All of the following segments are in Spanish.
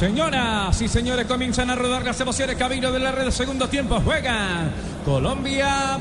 Señoras y señores, comienzan a rodar las emociones. Camino de la red, segundo tiempo. Juegan Colombia,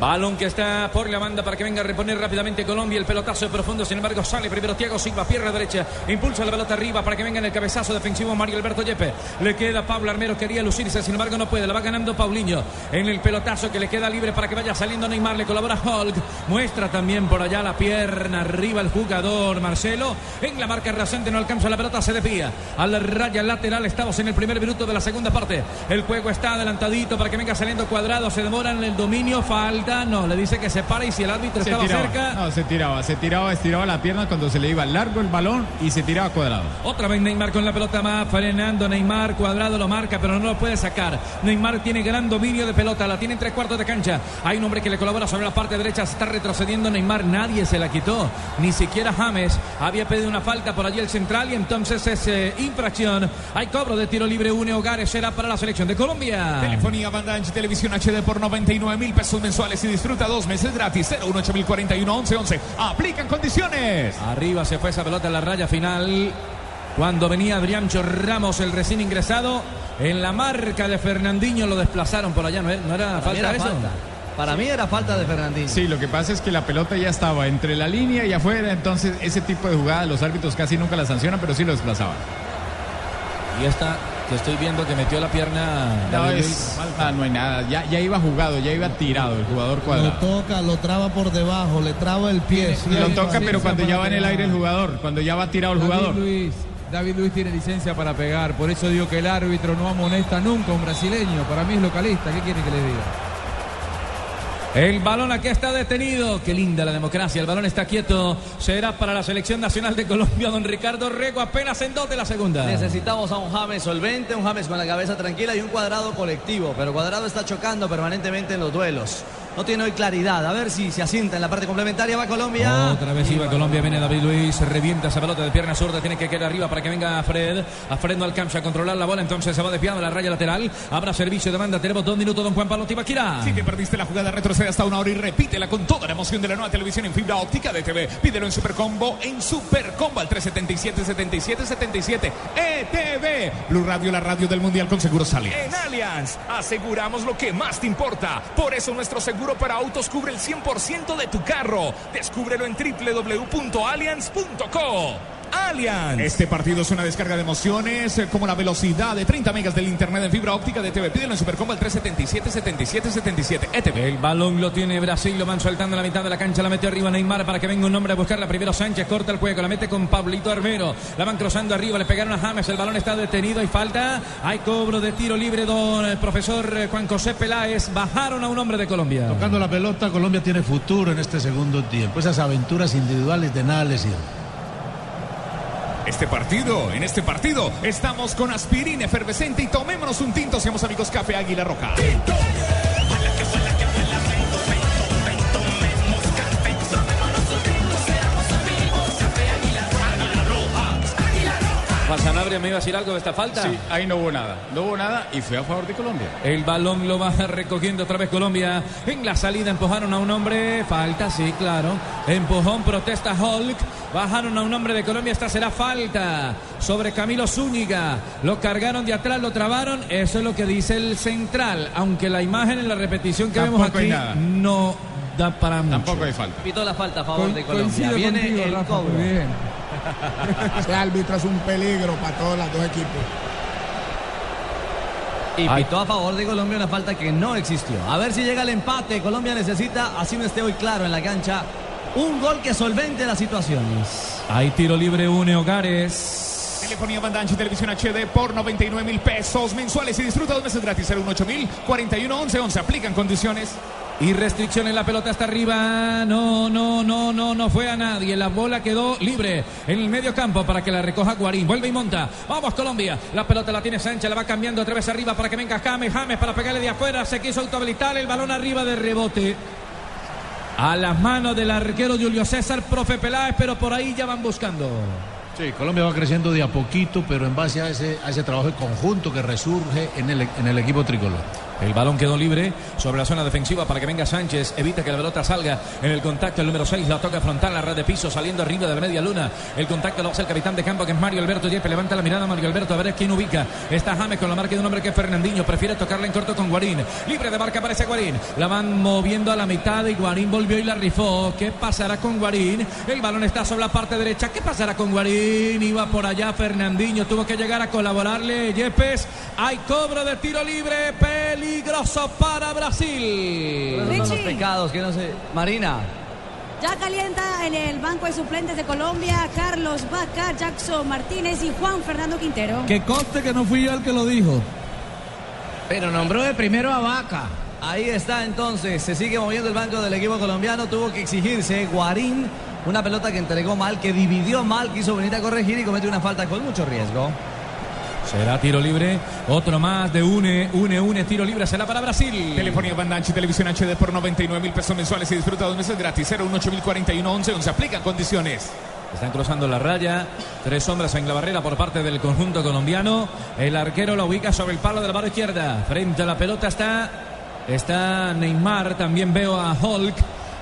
Balón que está por la banda para que venga a reponer rápidamente Colombia. El pelotazo de profundo, sin embargo, sale primero Thiago Silva, pierna derecha, impulsa la pelota arriba para que venga en el cabezazo defensivo Mario Alberto Yepe. Le queda Pablo Armero, quería lucirse, sin embargo, no puede. La va ganando Paulinho en el pelotazo que le queda libre para que vaya saliendo Neymar. Le colabora Hulk, muestra también por allá la pierna arriba el jugador Marcelo. En la marca rasante no alcanza la pelota, se desvía a la raya lateral. Estamos en el primer minuto de la segunda parte. El juego está adelantadito para que venga saliendo cuadrado. Se demora en el dominio, falta. No, le dice que se para y si el árbitro Se estaba tiraba, cerca. no, se tiraba, se tiraba, estiraba la pierna cuando se le iba largo el balón y se tiraba cuadrado. Otra vez Neymar con la pelota más frenando. Neymar cuadrado lo marca, pero no lo puede sacar. Neymar tiene gran dominio de pelota, la tiene en tres cuartos de cancha. Hay un hombre que le colabora sobre la parte derecha, se está retrocediendo Neymar, nadie se la quitó, ni siquiera James. Había pedido una falta por allí el central y entonces es eh, infracción. Hay cobro de tiro libre, une hogares, será para la selección de Colombia. Telefonía banda ancha, televisión HD por 99 mil pesos mensuales y disfruta dos meses gratis. 018 11 11. Aplican condiciones. Arriba se fue esa pelota en la raya final. Cuando venía Adriancho Ramos, el recién ingresado, en la marca de Fernandinho lo desplazaron por allá. ¿No era, no era falta era eso? falta. Para mí era falta de Fernandinho. Sí, lo que pasa es que la pelota ya estaba entre la línea y afuera, entonces ese tipo de jugada los árbitros casi nunca la sancionan, pero sí lo desplazaban. Y esta que estoy viendo que metió la pierna. No, David es- ah, no hay nada, ya, ya iba jugado, ya iba tirado el jugador Lo cuadrado. toca, lo traba por debajo, le traba el pie. Lo toca, pero cuando ya va en el aire el jugador, cuando ya va tirado el jugador. Luis, David Luis tiene licencia para pegar, por eso digo que el árbitro no amonesta nunca a un brasileño. Para mí es localista, ¿qué quiere que le diga? El balón aquí está detenido. Qué linda la democracia. El balón está quieto. Será para la selección nacional de Colombia. Don Ricardo Rego apenas en dos de la segunda. Necesitamos a un James solvente, un James con la cabeza tranquila y un cuadrado colectivo. Pero cuadrado está chocando permanentemente en los duelos. No tiene hoy claridad. A ver si se asienta en la parte complementaria. Va Colombia. Otra vez iba Colombia, viene David Luis, revienta esa pelota de pierna zurda, tiene que quedar arriba para que venga Fred. A Fred no alcanza a controlar la bola, entonces se va desviando la raya lateral. Habrá servicio de banda, tenemos dos minutos, don Juan Pablo Tibaquira. Si te perdiste la jugada, retrocede hasta una hora y repítela con toda la emoción de la nueva televisión en fibra óptica de TV. Pídelo en Supercombo, en Supercombo al 377-7777. ETV. Blue Radio, la radio del Mundial con Seguros Allianz. En Allianz aseguramos lo que más te importa. Por eso nuestro seguro para autos cubre el 100% de tu carro. Descúbrelo en www.allianz.co. Allianz. Este partido es una descarga de emociones, eh, como la velocidad de 30 megas del internet en fibra óptica de TV. Pídelo en Supercombo al 377-7777. ETV. El balón lo tiene Brasil, lo van soltando en la mitad de la cancha, la mete arriba Neymar para que venga un hombre a buscarla. Primero Sánchez corta el juego, la mete con Pablito Armero. La van cruzando arriba, le pegaron a James, el balón está detenido y falta. Hay cobro de tiro libre, don el profesor eh, Juan José Peláez. Bajaron a un hombre de Colombia. Tocando la pelota, Colombia tiene futuro en este segundo tiempo. Esas aventuras individuales de nada les sirven. Este partido, en este partido, estamos con aspirina efervescente y tomémonos un tinto, seamos amigos Café Águila Roja. Juan Sanabria me iba a decir algo de esta falta. Sí, ahí no hubo nada, no hubo nada y fue a favor de Colombia. El balón lo va recogiendo otra vez Colombia. En la salida empujaron a un hombre. Falta, sí, claro. Empujón, protesta Hulk. Bajaron a un hombre de Colombia. Esta será falta sobre Camilo Zúñiga. Lo cargaron de atrás, lo trabaron. Eso es lo que dice el central. Aunque la imagen en la repetición que vemos Tampoco hay aquí nada. no da para mucho. Tampoco hay falta. Pitó la falta a favor Co- de Colombia. Viene contigo, el Rafa, cobro. muy bien. Ese árbitro es un peligro para todos los dos equipos. Y pitó a favor de Colombia una falta que no existió. A ver si llega el empate. Colombia necesita, así no esté hoy claro en la cancha, un gol que solvente las situaciones. Hay tiro libre, une hogares. Telefonía banda ancha y televisión HD por 99 mil pesos mensuales y disfruta dos meses gratis 018 mil 41 11 11. Aplican condiciones. Y restricción en la pelota hasta arriba. No, no, no, no, no fue a nadie. La bola quedó libre en el medio campo para que la recoja Guarín. Vuelve y monta. Vamos Colombia. La pelota la tiene Sánchez. La va cambiando otra vez arriba para que venga James. James para pegarle de afuera. Se quiso autohabilitar. El balón arriba de rebote. A las manos del arquero Julio César, profe Peláez, pero por ahí ya van buscando. Sí, Colombia va creciendo de a poquito, pero en base a ese, a ese trabajo de conjunto que resurge en el, en el equipo tricolor. El balón quedó libre sobre la zona defensiva para que venga Sánchez. Evita que la pelota salga en el contacto. El número 6 la toca frontal, la red de piso, saliendo arriba de media luna. El contacto lo hace el capitán de campo, que es Mario Alberto Yepe. Levanta la mirada Mario Alberto a ver quién ubica. Está James con la marca de un hombre que es Fernandinho. Prefiere tocarla en corto con Guarín. Libre de marca aparece Guarín. La van moviendo a la mitad y Guarín volvió y la rifó. ¿Qué pasará con Guarín? El balón está sobre la parte derecha. ¿Qué pasará con Guarín? Iba por allá Fernandinho. Tuvo que llegar a colaborarle Yepes. Hay cobro de tiro libre. Peligroso para Brasil. Son los pecados que no sé. Marina. Ya calienta en el banco de suplentes de Colombia Carlos Vaca, Jackson Martínez y Juan Fernando Quintero. Que conste que no fui yo el que lo dijo. Pero nombró de primero a Vaca. Ahí está entonces, se sigue moviendo el banco del equipo colombiano, tuvo que exigirse Guarín, una pelota que entregó mal, que dividió mal, quiso venir a corregir y comete una falta con mucho riesgo. Será tiro libre. Otro más de une, une, une. Tiro libre será para Brasil. Telefonía Banda Ancha y Televisión HD por 99 mil pesos mensuales y disfruta dos meses gratis. 018 041 11 11. Aplican condiciones. Están cruzando la raya. Tres hombres en la barrera por parte del conjunto colombiano. El arquero la ubica sobre el palo de la barra izquierda. Frente a la pelota está, está Neymar. También veo a Hulk.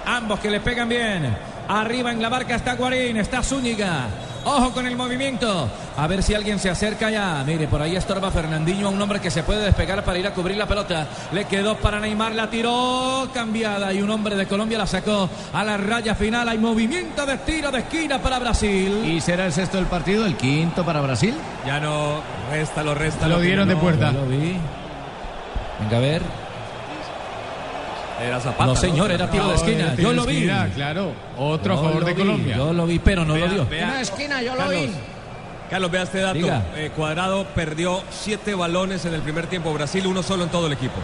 Ambos que le pegan bien. Arriba en la barca está Guarín. Está Zúñiga. Ojo con el movimiento. A ver si alguien se acerca ya. Mire, por ahí estorba Fernandinho, un hombre que se puede despegar para ir a cubrir la pelota. Le quedó para Neymar, la tiró cambiada y un hombre de Colombia la sacó a la raya final. Hay movimiento de tiro de esquina para Brasil. ¿Y será el sexto del partido, el quinto para Brasil? Ya no, resta, lo resta. Lo dieron de puerta. Lo vi. Venga a ver. Era Zapata. No, señor, era tiro de esquina. Yo lo vi. Claro, otro a Yo favor lo de vi, Colombia. Yo lo vi, pero no lo dio. Vea, esquina, yo Carlos, Carlos, vea este dato. Eh, Cuadrado perdió siete balones en el primer tiempo. Brasil, uno solo en todo el equipo.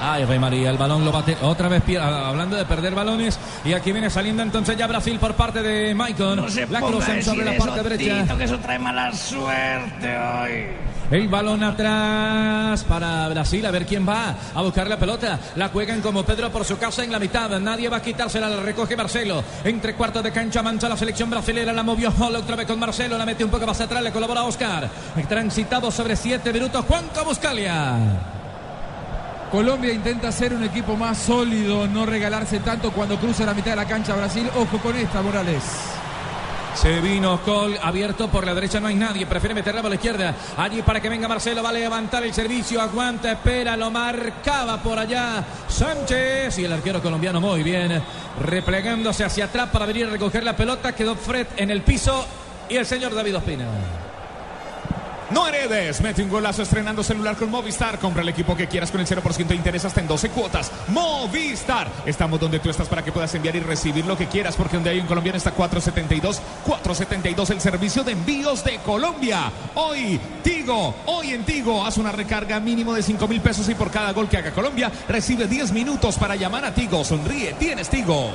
Ay, Rey María, el balón lo bate otra vez, ah, hablando de perder balones. Y aquí viene saliendo entonces ya Brasil por parte de Maicon. la cruzan sobre la parte derecha. que eso trae mala suerte hoy. El balón atrás para Brasil, a ver quién va a buscar la pelota. La juegan como Pedro por su casa en la mitad. Nadie va a quitársela, la recoge Marcelo. Entre cuartos de cancha mancha la selección brasilera. La movió Hall otra vez con Marcelo. La mete un poco más atrás, le colabora Oscar. Transitado sobre siete minutos, Juan Buscalia. Colombia intenta ser un equipo más sólido, no regalarse tanto cuando cruza la mitad de la cancha Brasil. Ojo con esta, Morales. Se vino Col abierto por la derecha, no hay nadie. Prefiere meterla por la izquierda. Allí para que venga Marcelo, va a levantar el servicio. Aguanta, espera, lo marcaba por allá Sánchez. Y el arquero colombiano muy bien. Replegándose hacia atrás para venir a recoger la pelota. Quedó Fred en el piso. Y el señor David Ospina. No heredes, mete un golazo estrenando celular con Movistar. Compra el equipo que quieras con el 0% de interés hasta en 12 cuotas. Movistar. Estamos donde tú estás para que puedas enviar y recibir lo que quieras, porque donde hay un colombiano está 472. 472, el servicio de envíos de Colombia. Hoy, Tigo, hoy en Tigo, haz una recarga mínimo de 5 mil pesos y por cada gol que haga Colombia, recibe 10 minutos para llamar a Tigo. Sonríe, tienes Tigo.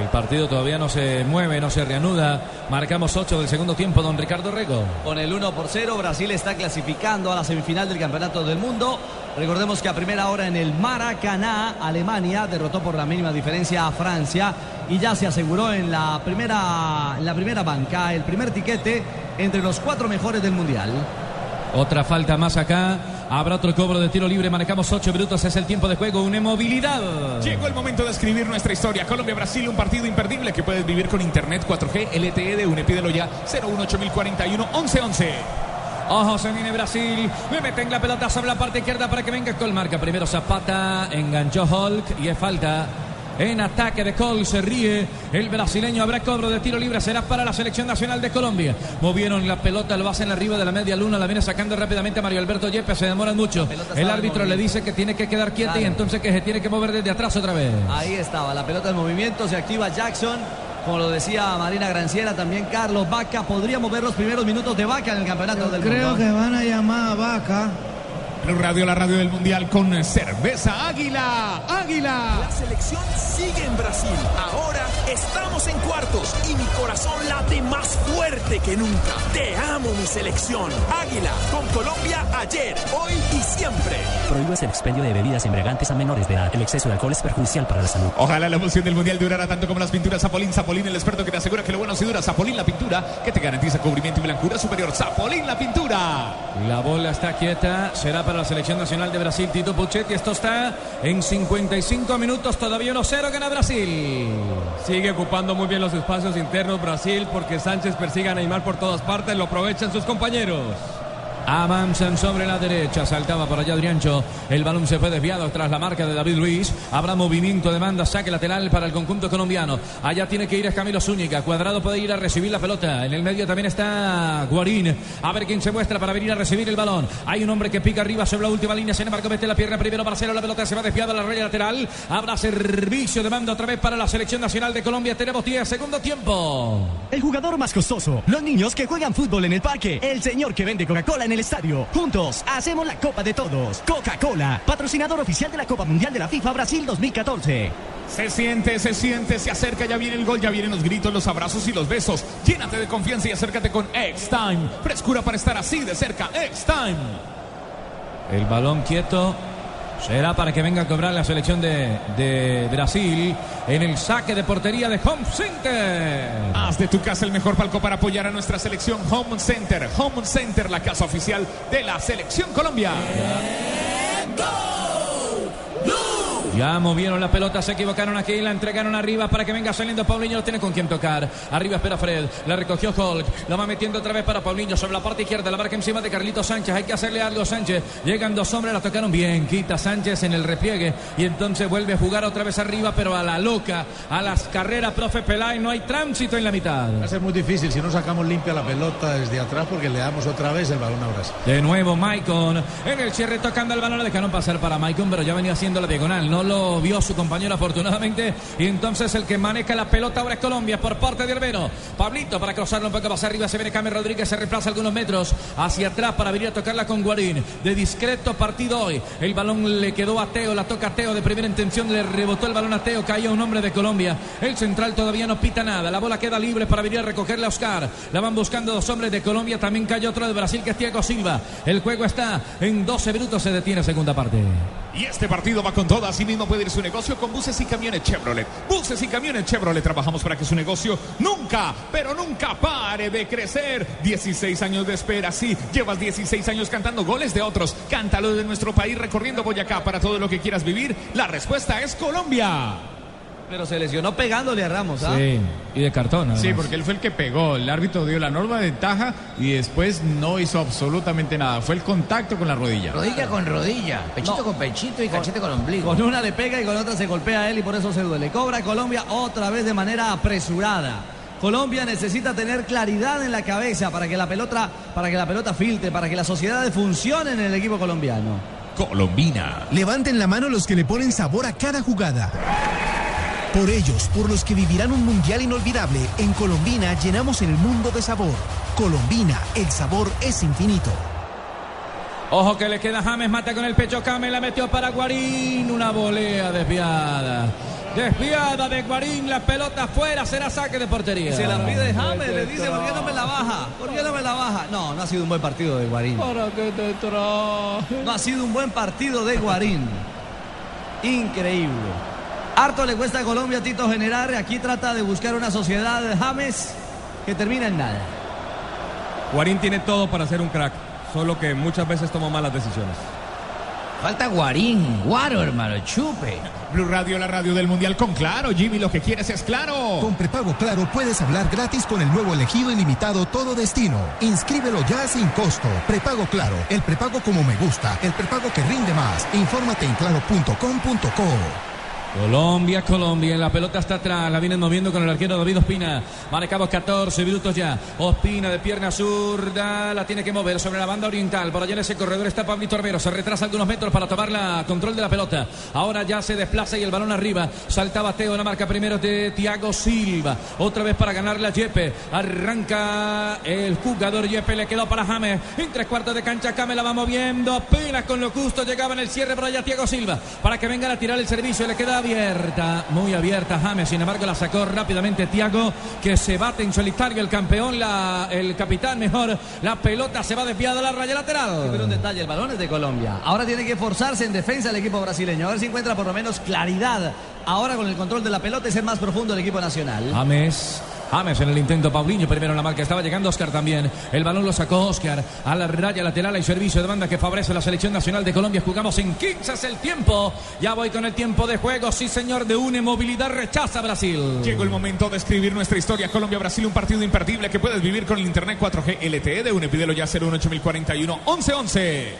El partido todavía no se mueve, no se reanuda. Marcamos 8 del segundo tiempo, don Ricardo Rego. Con el 1 por 0, Brasil está clasificando a la semifinal del Campeonato del Mundo. Recordemos que a primera hora en el Maracaná, Alemania derrotó por la mínima diferencia a Francia y ya se aseguró en la primera, en la primera banca el primer tiquete entre los cuatro mejores del Mundial. Otra falta más acá. Habrá otro cobro de tiro libre. Marcamos 8 minutos. Es el tiempo de juego. Una movilidad. Llegó el momento de escribir nuestra historia. Colombia-Brasil, un partido imperdible que puedes vivir con Internet 4G LTE de UNE. Pídelo ya 018041 1111. Ojo, se viene Brasil. Le meten la pelota sobre la parte izquierda para que venga Col. Marca primero Zapata. Enganchó Hulk y es falta. En ataque de Col se ríe el brasileño. Habrá cobro de tiro libre. Será para la selección nacional de Colombia. Movieron la pelota, lo hacen arriba de la media luna. La viene sacando rápidamente Mario Alberto Yepes. Se demoran mucho. El árbitro le dice que tiene que quedar quieta y entonces que se tiene que mover desde atrás otra vez. Ahí estaba, la pelota en movimiento, se activa Jackson. Como lo decía Marina Granciera, también Carlos Vaca podría mover los primeros minutos de Vaca en el campeonato del Creo mundo. que van a llamar a Vaca Radio, la radio del Mundial con cerveza Águila. Águila. La selección sigue en Brasil. Ahora estamos en cuartos y mi corazón late más fuerte que nunca. Te amo, mi selección. Águila, con Colombia ayer, hoy y siempre. Prohíbes el expendio de bebidas embriagantes a menores de edad. El exceso de alcohol es perjudicial para la salud. Ojalá la emoción del Mundial durara tanto como las pinturas Zapolín. Zapolín, el experto que te asegura que lo bueno sí dura. Zapolín, la pintura que te garantiza cubrimiento y blancura superior. Zapolín, la pintura. La bola está quieta, será para la selección nacional de Brasil, Tito Puchetti. Esto está en 55 minutos, todavía 1-0 gana Brasil. Sigue ocupando muy bien los espacios internos Brasil porque Sánchez persigue a Neymar por todas partes, lo aprovechan sus compañeros. Avanzan sobre la derecha, saltaba por allá Adriancho. El balón se fue desviado tras la marca de David Luis. Habrá movimiento de banda, saque lateral para el conjunto colombiano. Allá tiene que ir es Camilo Zúñiga. Cuadrado puede ir a recibir la pelota. En el medio también está Guarín. A ver quién se muestra para venir a recibir el balón. Hay un hombre que pica arriba sobre la última línea. Sin embargo, mete la pierna primero Marcelo. La pelota se va desviada a la raya lateral. Habrá servicio de banda otra vez para la selección nacional de Colombia. Tenemos 10 segundo tiempo. El jugador más costoso. Los niños que juegan fútbol en el parque. El señor que vende Coca-Cola en el estadio. Juntos hacemos la Copa de Todos. Coca-Cola, patrocinador oficial de la Copa Mundial de la FIFA Brasil 2014. Se siente, se siente, se acerca, ya viene el gol, ya vienen los gritos, los abrazos y los besos. Llénate de confianza y acércate con X-Time. Frescura para estar así de cerca. X-Time. El balón quieto. Será para que venga a cobrar la selección de, de, Brasil en el saque de portería de Home Center. Haz de tu casa el mejor palco para apoyar a nuestra selección Home Center. Home Center, la casa oficial de la selección Colombia. Ya movieron la pelota, se equivocaron aquí, la entregaron arriba para que venga saliendo Paulinho, no tiene con quién tocar. Arriba espera Fred, la recogió Hulk, la va metiendo otra vez para Paulinho sobre la parte izquierda, la marca encima de Carlito Sánchez, hay que hacerle algo Sánchez. Llegan dos hombres, la tocaron bien, quita Sánchez en el repliegue y entonces vuelve a jugar otra vez arriba, pero a la loca, a las carreras, profe Pelay, no hay tránsito en la mitad. Va a ser muy difícil si no sacamos limpia la pelota desde atrás porque le damos otra vez el balón a Brasil. De nuevo Maicon, en el cierre tocando el balón, le dejaron pasar para Maicon, pero ya venía haciendo la diagonal, no lo vio su compañero afortunadamente. Y entonces el que maneja la pelota ahora es Colombia por parte de Herbero. Pablito para cruzarlo un poco más arriba. Se viene Camer Rodríguez, se reemplaza algunos metros hacia atrás para venir a tocarla con Guarín. De discreto partido hoy. El balón le quedó a Teo, la toca a Teo de primera intención. Le rebotó el balón a Teo, cayó un hombre de Colombia. El central todavía no pita nada. La bola queda libre para venir a recogerla a Oscar. La van buscando dos hombres de Colombia. También cayó otro de Brasil que es Thiago Silva. El juego está en 12 minutos. Se detiene segunda parte. Y este partido va con todo. Así mismo puede ir su negocio con buses y camiones Chevrolet. Buses y camiones Chevrolet. Trabajamos para que su negocio nunca, pero nunca pare de crecer. 16 años de espera. Sí, llevas 16 años cantando goles de otros. Cántalo de nuestro país recorriendo Boyacá para todo lo que quieras vivir. La respuesta es Colombia. Pero se lesionó pegándole a Ramos, ¿ah? Sí, y de cartón. además. Sí, porque él fue el que pegó. El árbitro dio la norma de ventaja y después no hizo absolutamente nada. Fue el contacto con la rodilla. Rodilla con rodilla, pechito con pechito y cachete con ombligo. Con una le pega y con otra se golpea a él y por eso se duele. Cobra Colombia otra vez de manera apresurada. Colombia necesita tener claridad en la cabeza para que la pelota, para que la pelota filtre, para que la sociedad funcione en el equipo colombiano. Colombina. Levanten la mano los que le ponen sabor a cada jugada. Por ellos, por los que vivirán un mundial inolvidable, en Colombina llenamos el mundo de sabor. Colombina, el sabor es infinito. Ojo que le queda James, mata con el pecho James, la metió para Guarín, una volea desviada. Desviada de Guarín, la pelota afuera, será saque de portería. Se la pide James, le dice, ¿por qué no me la baja? ¿Por qué no me la baja? No, no ha sido un buen partido de Guarín. ¿Para qué te traje? No ha sido un buen partido de Guarín. Increíble. Harto le cuesta a Colombia Tito generar. Aquí trata de buscar una sociedad de James que termina en nada. Guarín tiene todo para ser un crack, solo que muchas veces toma malas decisiones. Falta Guarín, Guaro, hermano, chupe. Blue Radio, la radio del Mundial con Claro. Jimmy, lo que quieres es Claro. Con prepago Claro puedes hablar gratis con el nuevo elegido ilimitado Todo Destino. Inscríbelo ya sin costo. Prepago Claro, el prepago como me gusta, el prepago que rinde más. Infórmate en claro.com.co. Colombia, Colombia, la pelota está atrás, la vienen moviendo con el arquero David Ospina. Marcamos 14 minutos ya. Ospina de pierna zurda, la tiene que mover sobre la banda oriental. Por allá en ese corredor está Pablito Armero, se retrasa algunos metros para tomar la control de la pelota. Ahora ya se desplaza y el balón arriba. Salta Bateo, la marca primero de Thiago Silva. Otra vez para ganar la Yepe. Arranca el jugador Yepe, le quedó para James. En tres cuartos de cancha, James la va moviendo. Apenas con lo justo llegaba en el cierre por allá Thiago Silva. Para que vengan a tirar el servicio, le queda abierta, muy abierta James, sin embargo la sacó rápidamente Tiago, que se bate en solitario el campeón, la, el capitán mejor, la pelota se va desviada a la raya lateral. Pero un detalle, el balón es de Colombia. Ahora tiene que forzarse en defensa el equipo brasileño, a ver si encuentra por lo menos claridad. Ahora con el control de la pelota y ser más profundo el equipo nacional. James. James en el intento, Paulinho primero en la marca, estaba llegando Oscar también. El balón lo sacó Oscar a la raya lateral. Hay servicio de banda que favorece la selección nacional de Colombia. Jugamos en 15 es el tiempo. Ya voy con el tiempo de juego. Sí, señor, de une movilidad rechaza Brasil. Llegó el momento de escribir nuestra historia. Colombia-Brasil, un partido imperdible que puedes vivir con el internet 4G LTE de une. Pídelo ya 01841 1111.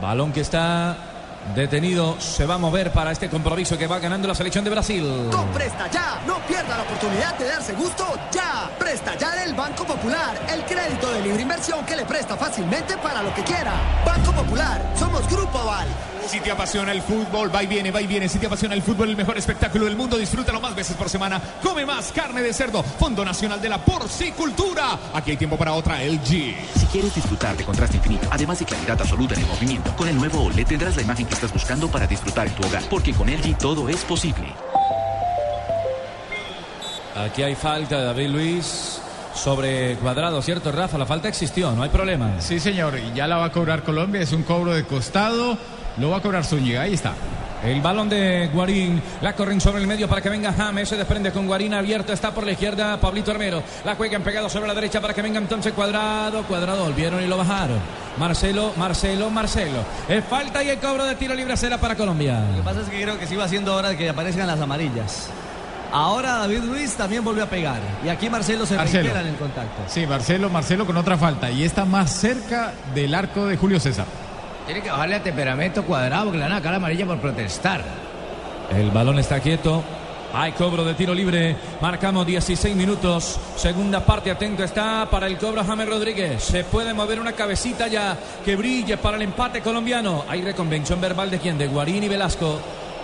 Balón que está detenido se va a mover para este compromiso que va ganando la selección de Brasil. Con Presta Ya, no pierda la oportunidad de darse gusto ya. Presta Ya del Banco Popular, el crédito de libre inversión que le presta fácilmente para lo que quiera. Banco Popular, somos Grupo Aval. Si te apasiona el fútbol, va y viene, va y viene. Si te apasiona el fútbol, el mejor espectáculo del mundo, disfrútalo más veces por semana. Come más carne de cerdo. Fondo Nacional de la Porcicultura. Aquí hay tiempo para otra LG. Si quieres disfrutar de contraste infinito, además de claridad absoluta en el movimiento, con el nuevo OLED tendrás la imagen que estás buscando para disfrutar en tu hogar. Porque con LG todo es posible. Aquí hay falta de David Luis sobre Cuadrado, ¿cierto, Rafa? La falta existió, no hay problema. Sí, señor, y ya la va a cobrar Colombia, es un cobro de costado, lo va a cobrar Zúñiga, ahí está. El balón de Guarín, la corren sobre el medio para que venga James, se desprende con Guarín abierto, está por la izquierda Pablito Armero, la juegan pegado sobre la derecha para que venga entonces Cuadrado, Cuadrado, volvieron y lo bajaron. Marcelo, Marcelo, Marcelo. Es falta y el cobro de tiro libre será para Colombia. Lo que pasa es que creo que sí va siendo hora de que aparezcan las amarillas. Ahora David Luis también volvió a pegar. Y aquí Marcelo se Marcelo. en el contacto. Sí, Marcelo, Marcelo con otra falta y está más cerca del arco de Julio César. Tiene que bajarle a temperamento cuadrado que le van a sacar amarilla por protestar. El balón está quieto. Hay cobro de tiro libre. Marcamos 16 minutos. Segunda parte. Atento está para el cobro James Rodríguez. Se puede mover una cabecita ya que brille para el empate colombiano. Hay reconvención verbal de quién? De Guarín y Velasco.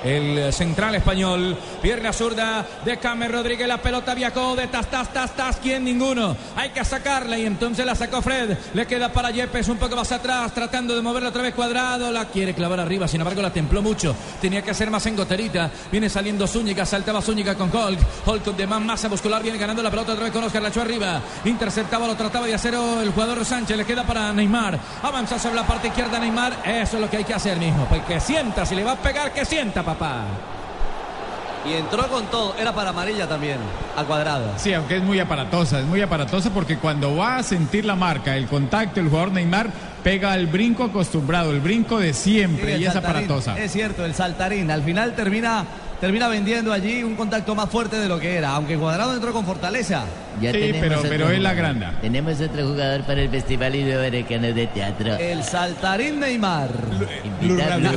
El central español, pierna zurda de James Rodríguez, la pelota viajó de tas, tas, tas, tas, ¿quién? Ninguno. Hay que sacarla y entonces la sacó Fred. Le queda para Yepes un poco más atrás, tratando de moverla otra vez cuadrado. La quiere clavar arriba, sin embargo la templó mucho. Tenía que hacer más en goterita. Viene saliendo Zúñiga, saltaba Zúñiga con Hulk. Hulk con de más masa muscular, viene ganando la pelota otra vez con Oscar, la echó arriba. Interceptaba, lo trataba de hacer el jugador Sánchez. Le queda para Neymar. Avanza sobre la parte izquierda Neymar. Eso es lo que hay que hacer, mijo. Pues que sienta, si le va a pegar, que sienta, papá. Y entró con todo. Era para amarilla también. A cuadrado. Sí, aunque es muy aparatosa, es muy aparatosa porque cuando va a sentir la marca, el contacto, el jugador Neymar pega el brinco acostumbrado, el brinco de siempre Sí, y es aparatosa. Es cierto, el saltarín. Al final termina, termina vendiendo allí un contacto más fuerte de lo que era. Aunque Cuadrado entró con fortaleza. Sí, pero, pero es la granda. Tenemos otro jugador para el Festival Iberoamericano de Teatro. El saltarín Neymar. Blue Radio,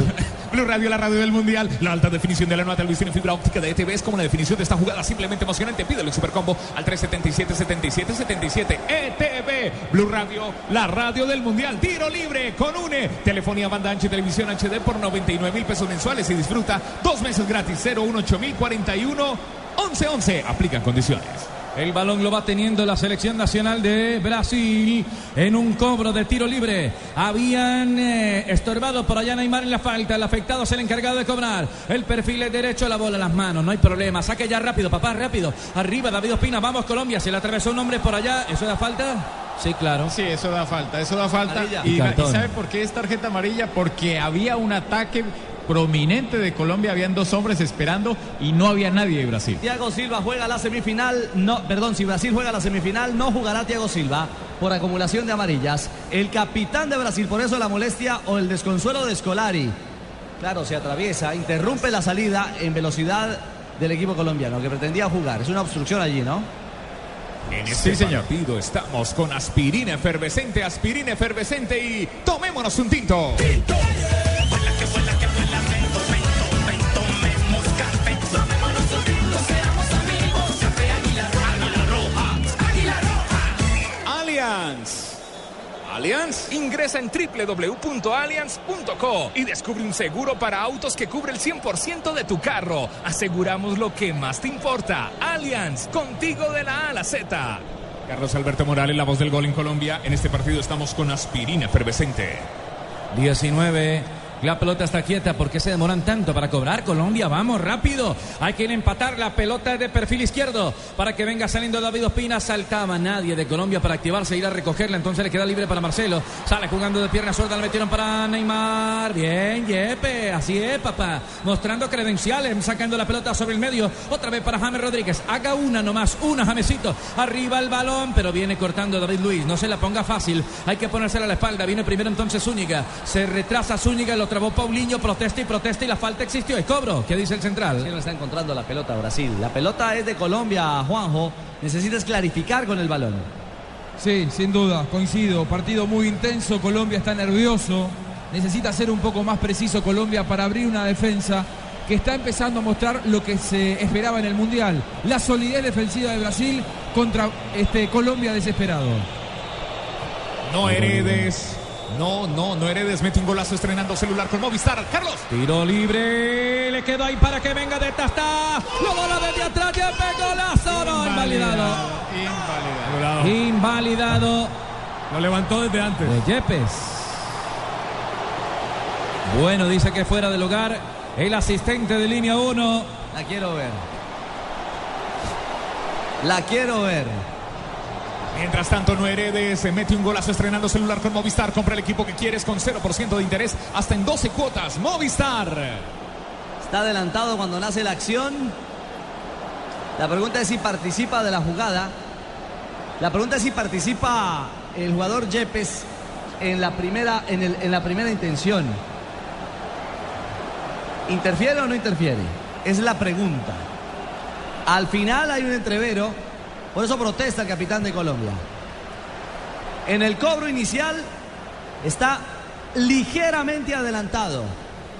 Blue Radio, la radio del mundial. La alta definición de la nueva televisión en fibra óptica de ETV es como la definición de esta jugada simplemente emocionante. Pídelo en Supercombo al 377-7777. ETV, Blue Radio, la radio del mundial. Tiro libre con UNE. Telefonía banda ancha y televisión HD por 99 mil pesos mensuales y disfruta dos meses gratis. 018 mil 41 1111. Aplican condiciones. El balón lo va teniendo la selección nacional de Brasil en un cobro de tiro libre. Habían eh, estorbado por allá Neymar en la falta. El afectado es el encargado de cobrar. El perfil es derecho, la bola en las manos. No hay problema. Saque ya rápido, papá, rápido. Arriba, David Ospina. Vamos, Colombia. Se le atravesó un hombre por allá. ¿Eso da falta? Sí, claro. Sí, eso da falta, eso da falta. Amarilla. Y. ¿y sabe por qué es tarjeta amarilla? Porque había un ataque prominente de Colombia, habían dos hombres esperando y no había nadie de Brasil. Thiago Silva juega la semifinal. No, perdón, si Brasil juega la semifinal, no jugará Thiago Silva por acumulación de amarillas. El capitán de Brasil, por eso la molestia o el desconsuelo de Scolari. Claro, se atraviesa, interrumpe la salida en velocidad del equipo colombiano que pretendía jugar. Es una obstrucción allí, ¿no? En este partido estamos con aspirina efervescente, aspirina efervescente y tomémonos un tinto. Allianz. Ingresa en www.allianz.co y descubre un seguro para autos que cubre el 100% de tu carro. Aseguramos lo que más te importa. Allianz, contigo de la A a la Z. Carlos Alberto Morales, la voz del gol en Colombia. En este partido estamos con aspirina efervescente. 19. La pelota está quieta. ¿Por qué se demoran tanto para cobrar? Colombia, vamos, rápido. Hay que empatar. La pelota de perfil izquierdo para que venga saliendo David Ospina. Saltaba nadie de Colombia para activarse, ir a recogerla. Entonces le queda libre para Marcelo. Sale jugando de pierna suelta. Le metieron para Neymar. Bien, Yepe. Así es, papá. Mostrando credenciales. Sacando la pelota sobre el medio. Otra vez para James Rodríguez. Haga una nomás. Una, Jamesito. Arriba el balón. Pero viene cortando David Luis. No se la ponga fácil. Hay que ponérsela a la espalda. Viene primero entonces Zúñiga. Se retrasa Zúñiga. Lo trabó Paulinho, protesta y protesta y la falta existió. Es cobro. ¿Qué dice el central? Sí, no está encontrando la pelota Brasil. La pelota es de Colombia, Juanjo. Necesitas clarificar con el balón. Sí, sin duda, coincido. Partido muy intenso. Colombia está nervioso. Necesita ser un poco más preciso Colombia para abrir una defensa que está empezando a mostrar lo que se esperaba en el Mundial. La solidez defensiva de Brasil contra este Colombia desesperado. No heredes. No, no, no heredes. Mete un golazo estrenando celular con Movistar. Carlos. Tiro libre. Le quedó ahí para que venga de Tastá. Lo bola desde atrás. Yepe, golazo. No, invalidado. Invalidado. Invalidado. Lo levantó desde antes. De Yepes. Bueno, dice que fuera de lugar. El asistente de línea 1. La quiero ver. La quiero ver. Mientras tanto, no heredes, se mete un golazo estrenando celular con Movistar. Compra el equipo que quieres con 0% de interés hasta en 12 cuotas. Movistar. Está adelantado cuando nace la acción. La pregunta es si participa de la jugada. La pregunta es si participa el jugador Yepes en la primera, en la primera intención. ¿Interfiere o no interfiere? Es la pregunta. Al final hay un entrevero. Por eso protesta el capitán de Colombia. En el cobro inicial está ligeramente adelantado.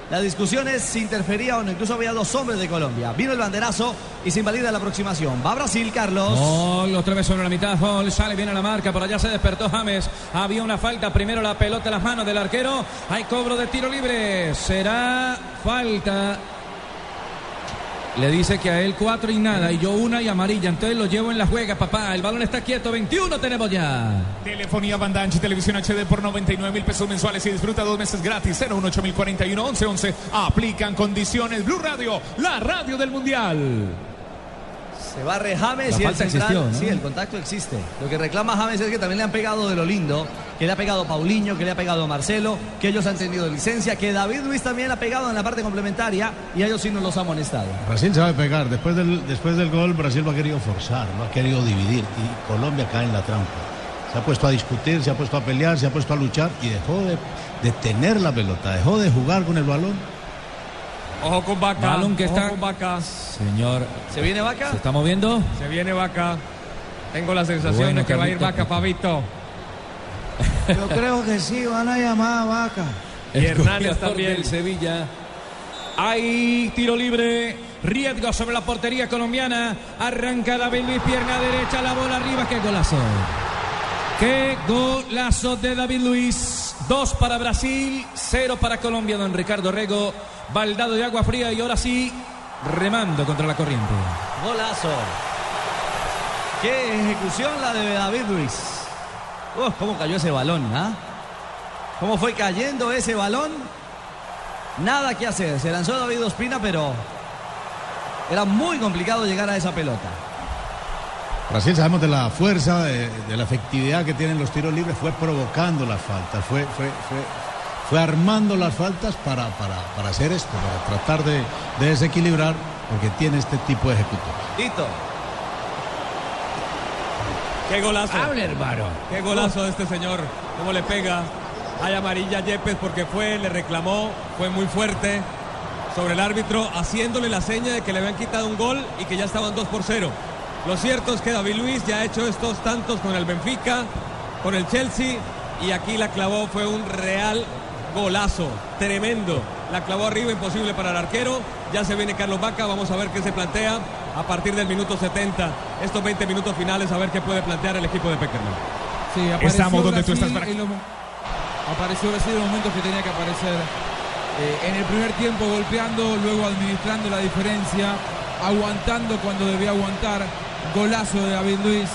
La discusión es si interfería o no. Incluso había dos hombres de Colombia. Vino el banderazo y se invalida la aproximación. Va Brasil, Carlos. Gol, otra vez sobre la mitad. Gol, sale bien a la marca. Por allá se despertó James. Había una falta. Primero la pelota en las manos del arquero. Hay cobro de tiro libre. Será falta. Le dice que a él cuatro y nada, y yo una y amarilla. Entonces lo llevo en la juega, papá. El balón está quieto. 21 tenemos ya. Telefonía Banda Ancha y Televisión HD por 99 mil pesos mensuales y disfruta dos meses gratis. 018 041 1111. Aplican condiciones. Blue Radio, la radio del Mundial. Se barre James La y el central. existió, ¿no? Sí, el contacto existe. Lo que reclama James es que también le han pegado de lo lindo, que le ha pegado Paulinho, que le ha pegado Marcelo, que ellos han tenido licencia, que David Luis también ha pegado en la parte complementaria y a ellos sí no los ha amonestado. Brasil sabe pegar. Después del, después del gol, Brasil lo ha querido forzar, lo ha querido dividir. Y Colombia cae en la trampa. Se ha puesto a discutir, se ha puesto a pelear, se ha puesto a luchar y dejó de, de tener la pelota, dejó de jugar con el balón. Ojo con Vaca. Balón que ojo está- con Vaca. Señor. ¿Se viene Vaca? ¿Se está moviendo? Se viene Vaca. Tengo la sensación Bueno, de que va a ir. Vaca, Pavito. Yo creo que sí, van a llamar a Vaca. Y Hernández también. del Sevilla. Hay tiro libre. Riesgo sobre la portería colombiana. Arranca David Luis, pierna derecha, la bola arriba. ¡Qué golazo! ¡Qué golazo de David Luis! Dos para Brasil, cero para Colombia, don Ricardo Rego. Baldado de agua fría y ahora sí, remando contra la corriente. Golazo. Qué ejecución la de David Luis. Uf, cómo cayó ese balón, ¿ah? ¿Cómo fue cayendo ese balón? Nada que hacer. Se lanzó David Ospina, pero era muy complicado llegar a esa pelota. Brasil sabemos de la fuerza, de, de la efectividad que tienen los tiros libres, fue provocando las faltas, fue, fue, fue, fue armando las faltas para, para, para hacer esto, para tratar de, de desequilibrar, porque tiene este tipo de ejecutores. Tito. Qué golazo. Hable, hermano. Qué golazo de este señor. Cómo le pega. Hay amarilla Yepes porque fue, le reclamó, fue muy fuerte sobre el árbitro, haciéndole la seña de que le habían quitado un gol y que ya estaban 2 por 0. Lo cierto es que David Luis ya ha hecho estos tantos con el Benfica, con el Chelsea y aquí la clavó, fue un real golazo, tremendo. La clavó arriba, imposible para el arquero. Ya se viene Carlos Vaca, vamos a ver qué se plantea a partir del minuto 70. Estos 20 minutos finales, a ver qué puede plantear el equipo de Peckerman. Sí, apareció Estamos donde tú estás para... apareció Brasil en los momentos que tenía que aparecer. Eh, en el primer tiempo golpeando, luego administrando la diferencia, aguantando cuando debía aguantar. Golazo de David Luis.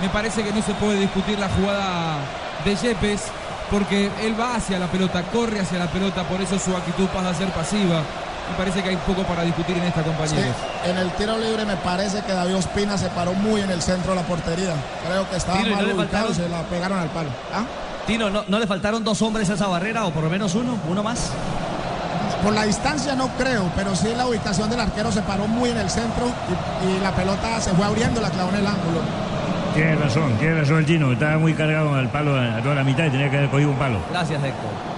Me parece que no se puede discutir la jugada de Yepes porque él va hacia la pelota, corre hacia la pelota, por eso su actitud pasa a ser pasiva. Me parece que hay poco para discutir en esta Sí, compañeros. en el tiro libre me parece que David Ospina se paró muy en el centro de la portería. Creo que estaba no mal le ubicado y se la pegaron al palo. ¿Ah? Tino, ¿no, ¿no le faltaron dos hombres a esa barrera o por lo menos uno? ¿Uno más? Por la distancia no creo, pero sí la ubicación del arquero se paró muy en el centro y, y la pelota se fue abriendo, la clavó en el ángulo. Tiene razón, tiene razón el chino. Estaba muy cargado al palo a toda la mitad y tenía que haber cogido un palo. Gracias, Héctor.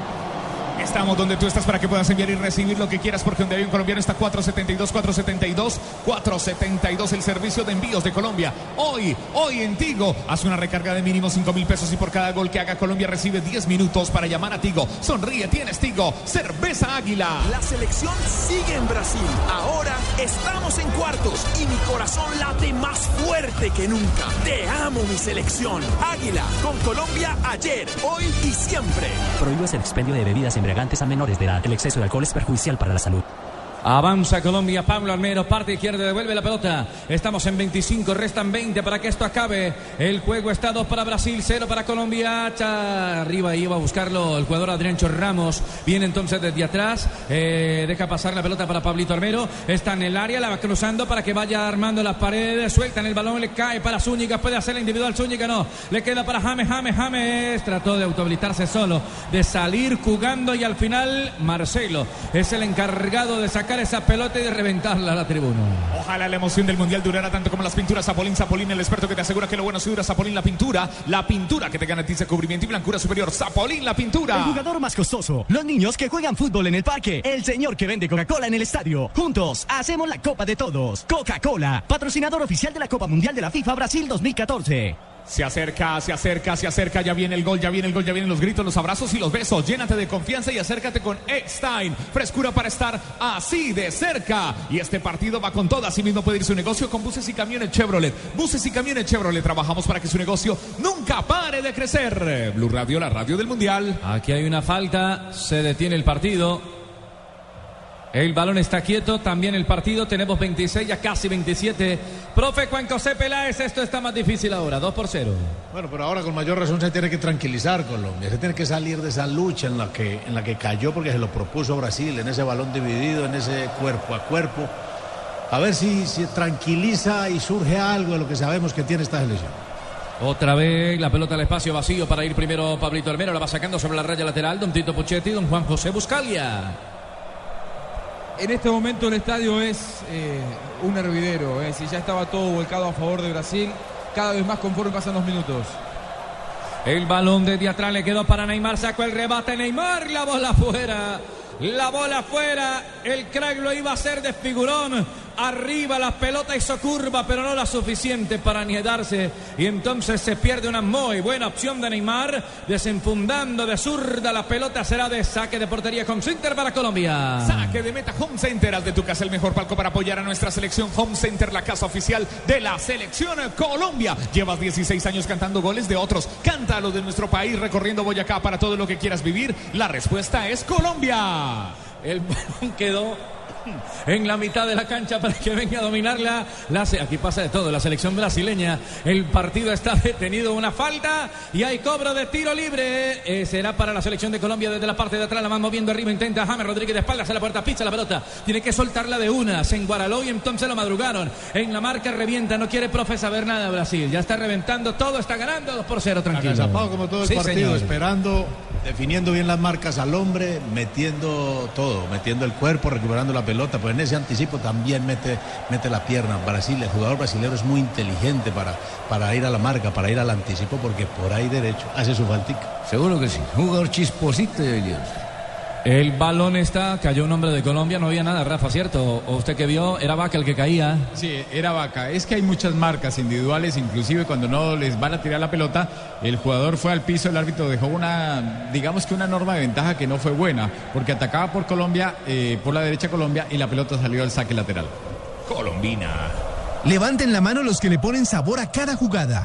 Estamos donde tú estás para que puedas enviar y recibir lo que quieras porque donde hay un colombiano está 472, 472, 472 el servicio de envíos de Colombia. Hoy, hoy en Tigo, haz una recarga de mínimo 5 mil pesos y por cada gol que haga Colombia recibe 10 minutos para llamar a Tigo. Sonríe, tienes Tigo, cerveza águila. La selección sigue en Brasil. Ahora estamos en cuartos y mi corazón late más fuerte que nunca. Te amo, mi selección. Águila, con Colombia ayer, hoy y siempre. Prohíbes el expendio de bebidas a menores de edad. El exceso de alcohol es perjudicial para la salud. Avanza Colombia, Pablo Almero, parte izquierda, devuelve la pelota. Estamos en 25, restan 20 para que esto acabe. El juego está 2 para Brasil, 0 para Colombia. Cha- arriba iba a buscarlo el jugador Adriancho Ramos. Viene entonces desde atrás. Eh, deja pasar la pelota para Pablito Almero. Está en el área, la va cruzando para que vaya armando las paredes. Sueltan el balón, le cae para Zúñiga. Puede hacer la individual Zúñiga, no. Le queda para James, James, James. Trató de autohabilitarse solo, de salir jugando y al final Marcelo es el encargado de sacar esa pelota y de reventarla a la tribuna. Ojalá la emoción del mundial durara tanto como las pinturas Zapolín. Zapolín, el experto que te asegura que lo bueno se dura. Zapolín, la pintura. La pintura que te garantiza cubrimiento y blancura superior. Zapolín, la pintura. El jugador más costoso. Los niños que juegan fútbol en el parque. El señor que vende Coca-Cola en el estadio. Juntos hacemos la Copa de Todos. Coca-Cola, patrocinador oficial de la Copa Mundial de la FIFA Brasil 2014. Se acerca, se acerca, se acerca, ya viene el gol, ya viene el gol, ya vienen los gritos, los abrazos y los besos. Llénate de confianza y acércate con Eckstein. Frescura para estar así de cerca. Y este partido va con todo. Así mismo puede ir su negocio con buses y camiones Chevrolet. Buses y camiones Chevrolet. Trabajamos para que su negocio nunca pare de crecer. Blue Radio, la radio del Mundial. Aquí hay una falta, se detiene el partido. El balón está quieto, también el partido. Tenemos 26, ya casi 27. Profe Juan José Peláez, esto está más difícil ahora, 2 por 0. Bueno, pero ahora con mayor razón se tiene que tranquilizar Colombia, se tiene que salir de esa lucha en la que, en la que cayó porque se lo propuso Brasil, en ese balón dividido, en ese cuerpo a cuerpo. A ver si se tranquiliza y surge algo de lo que sabemos que tiene esta selección. Otra vez la pelota al espacio vacío para ir primero Pablito Almero. La va sacando sobre la raya lateral. Don Tito Puchetti, don Juan José Buscalia. En este momento el estadio es eh, un hervidero. Si ya estaba todo volcado a favor de Brasil, cada vez más conforme pasan los minutos. El balón desde atrás le quedó para Neymar. Sacó el rebate Neymar. La bola afuera. La bola afuera. El crack lo iba a hacer de figurón. Arriba la pelota hizo curva, pero no la suficiente para niedarse. Y entonces se pierde una muy buena opción de Neymar. Desenfundando de zurda la pelota será de saque de portería con Inter para Colombia. Saque de meta Home Center, haz de tu casa el mejor palco para apoyar a nuestra selección. Home Center, la casa oficial de la selección Colombia. Llevas 16 años cantando goles de otros. Canta los de nuestro país recorriendo Boyacá para todo lo que quieras vivir. La respuesta es Colombia. El balón quedó en la mitad de la cancha para que venga a dominarla. La, aquí pasa de todo, la selección brasileña. El partido está detenido, una falta y hay cobro de tiro libre. Eh, será para la selección de Colombia desde la parte de atrás. La van moviendo arriba, intenta James Rodríguez de espaldas a la puerta, pisa la pelota. Tiene que soltarla de una. Se enguaraló y entonces lo madrugaron. En la marca revienta, no quiere profe saber nada Brasil. Ya está reventando todo, está ganando 2 por 0, tranquilo. Agazapado como todo el Sí, partido, señor. esperando, definiendo bien las marcas al hombre, metiendo todo, metiendo el cuerpo, recuperando la pelota, pues en ese anticipo también mete, mete la pierna. Brasil, el jugador brasileño es muy inteligente para, para ir a la marca, para ir al anticipo, porque por ahí derecho hace su faltica. Seguro que sí. Jugador chisposito de Dios. El balón está, cayó un hombre de Colombia, no había nada, Rafa, ¿cierto? ¿O usted que vio? Era Vaca el que caía. Sí, era vaca. Es que hay muchas marcas individuales, inclusive cuando no les van a tirar la pelota, el jugador fue al piso, el árbitro dejó una, digamos que una norma de ventaja que no fue buena, porque atacaba por Colombia, eh, por la derecha Colombia, y la pelota salió al saque lateral. Colombina. Levanten la mano los que le ponen sabor a cada jugada.